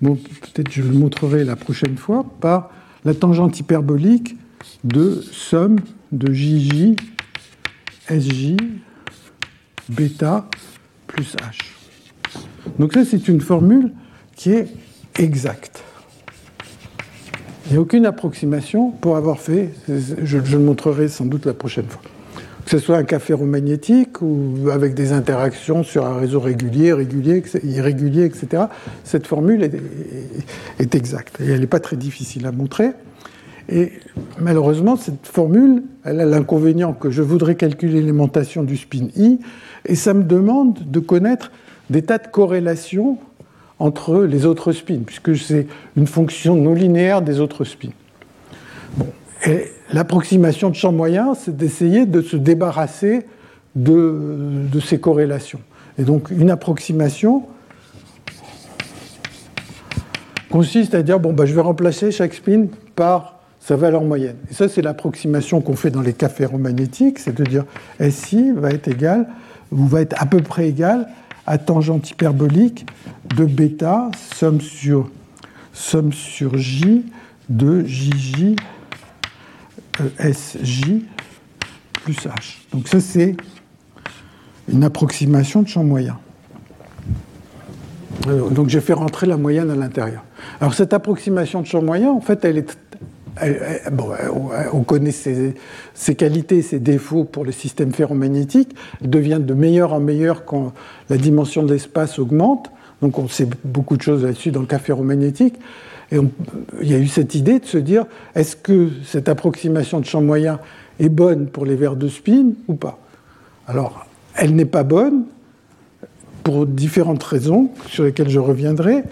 bon, peut-être je le montrerai la prochaine fois, par la tangente hyperbolique de somme de JJ, SJ, bêta plus H. Donc là, c'est une formule qui est exacte. Il n'y a aucune approximation pour avoir fait, je le montrerai sans doute la prochaine fois que ce soit un cas ferromagnétique ou avec des interactions sur un réseau régulier, régulier irrégulier, etc. Cette formule est, exacte et elle n'est pas très difficile à montrer. Et malheureusement, cette formule, elle a l'inconvénient que je voudrais calculer l'alimentation du spin i, et ça me demande de connaître des tas de corrélations entre les autres spins, puisque c'est une fonction non linéaire des autres spins. Et l'approximation de champ moyen, c'est d'essayer de se débarrasser de, ces corrélations. Et donc une approximation consiste à dire, bon, bah, je vais remplacer chaque spin par sa valeur moyenne. Et ça, c'est l'approximation qu'on fait dans les cas ferromagnétiques, c'est de dire SI va être égal, ou va être à peu près égal à tangente hyperbolique de bêta, somme sur, somme sur J de JJ ESJ plus H. Donc ça, c'est une approximation de champ moyen. Donc j'ai fait rentrer la moyenne à l'intérieur. Alors cette approximation de champ moyen, en fait, elle est bon, on connaît ses, qualités, ses défauts pour le système ferromagnétique. Elle devient de meilleure en meilleure quand la dimension de l'espace augmente. Donc on sait beaucoup de choses là-dessus dans le cas ferromagnétique. Et il y a eu cette idée de se dire, est-ce que cette approximation de champ moyen est bonne pour les verres de spin ou pas? Alors, elle n'est pas bonne pour différentes raisons sur lesquelles je reviendrai.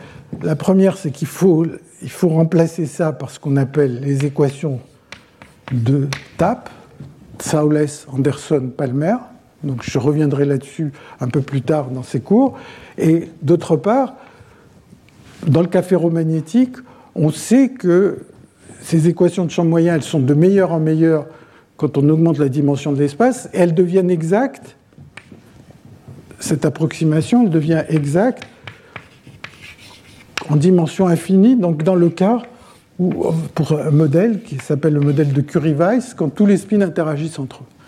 La première, c'est qu'il faut, faut remplacer ça par ce qu'on appelle les équations de TAP, Saules, Anderson, Palmer. Donc je reviendrai là-dessus un peu plus tard dans ces cours. Et d'autre part, dans le cas ferromagnétique, on sait que ces équations de champ moyen, elles sont de meilleure en meilleure quand on augmente la dimension de l'espace, elles deviennent exactes, cette approximation, elle devient exacte en dimension infinie, donc dans le cas pour un modèle qui s'appelle le modèle de Curie-Weiss, quand tous les spins interagissent entre eux.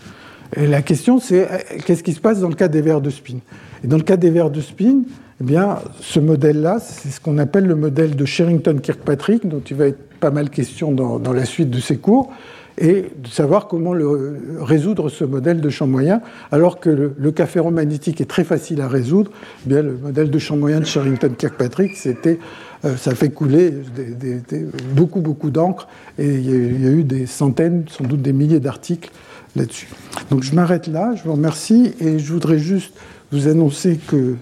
La question, c'est qu'est-ce qui se passe dans le cas des verres de spin? Et dans le cas des verres de spin, eh bien, ce modèle-là, c'est ce qu'on appelle le modèle de Sherrington-Kirkpatrick, dont il va être pas mal question dans, la suite de ces cours et de savoir comment le, résoudre ce modèle de champ moyen, alors que le, cas ferromagnétique est très facile à résoudre. Eh le modèle de champ moyen de Sherrington-Kirkpatrick, euh, ça fait couler beaucoup, d'encre, et il y, a, eu des centaines, sans doute des milliers d'articles là-dessus. Donc je m'arrête là, je vous remercie, et je voudrais juste vous annoncer que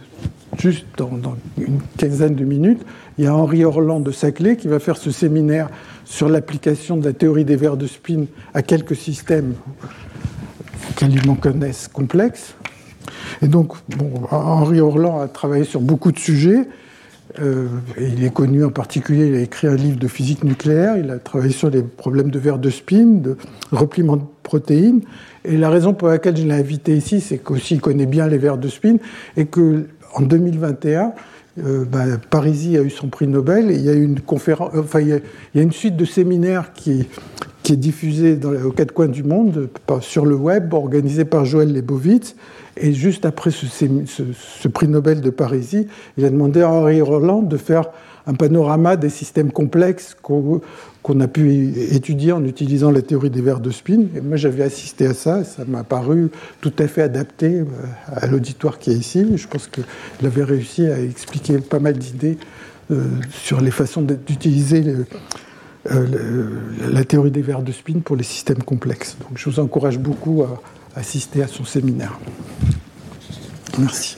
juste dans, une quinzaine de minutes, il y a Henri Orland de Saclay qui va faire ce séminaire sur l'application de la théorie des verres de spin à quelques systèmes qu'elle connaissent complexes. Et donc, bon, Henri Orland a travaillé sur beaucoup de sujets. Euh, il est connu en particulier, il a écrit un livre de physique nucléaire, il a travaillé sur les problèmes de verres de spin, de repliement de protéines. Et la raison pour laquelle je l'ai invité ici, c'est qu'aussi connaît bien les verres de spin et qu'en 2021, euh, bah, Parisi a eu son prix Nobel et il y a une conférence, enfin, il il y a une suite de séminaires qui, qui est diffusée dans, aux quatre coins du monde sur le web, organisée par Joël Lebovitz. Et juste après ce, prix Nobel de Parisi, il a demandé à Henri Roland de faire un panorama des systèmes complexes qu'on a pu étudier en utilisant la théorie des verres de spin. Et moi, j'avais assisté à ça, ça m'a paru tout à fait adapté euh, à l'auditoire qui est ici. Je pense qu'il avait réussi à expliquer pas mal d'idées euh, sur les façons d'utiliser la théorie des verres de spin pour les systèmes complexes. Donc, je vous encourage beaucoup à assister à son séminaire. Merci.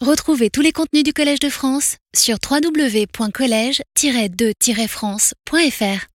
Retrouvez tous les contenus du Collège de France sur www.colège-2-france.fr.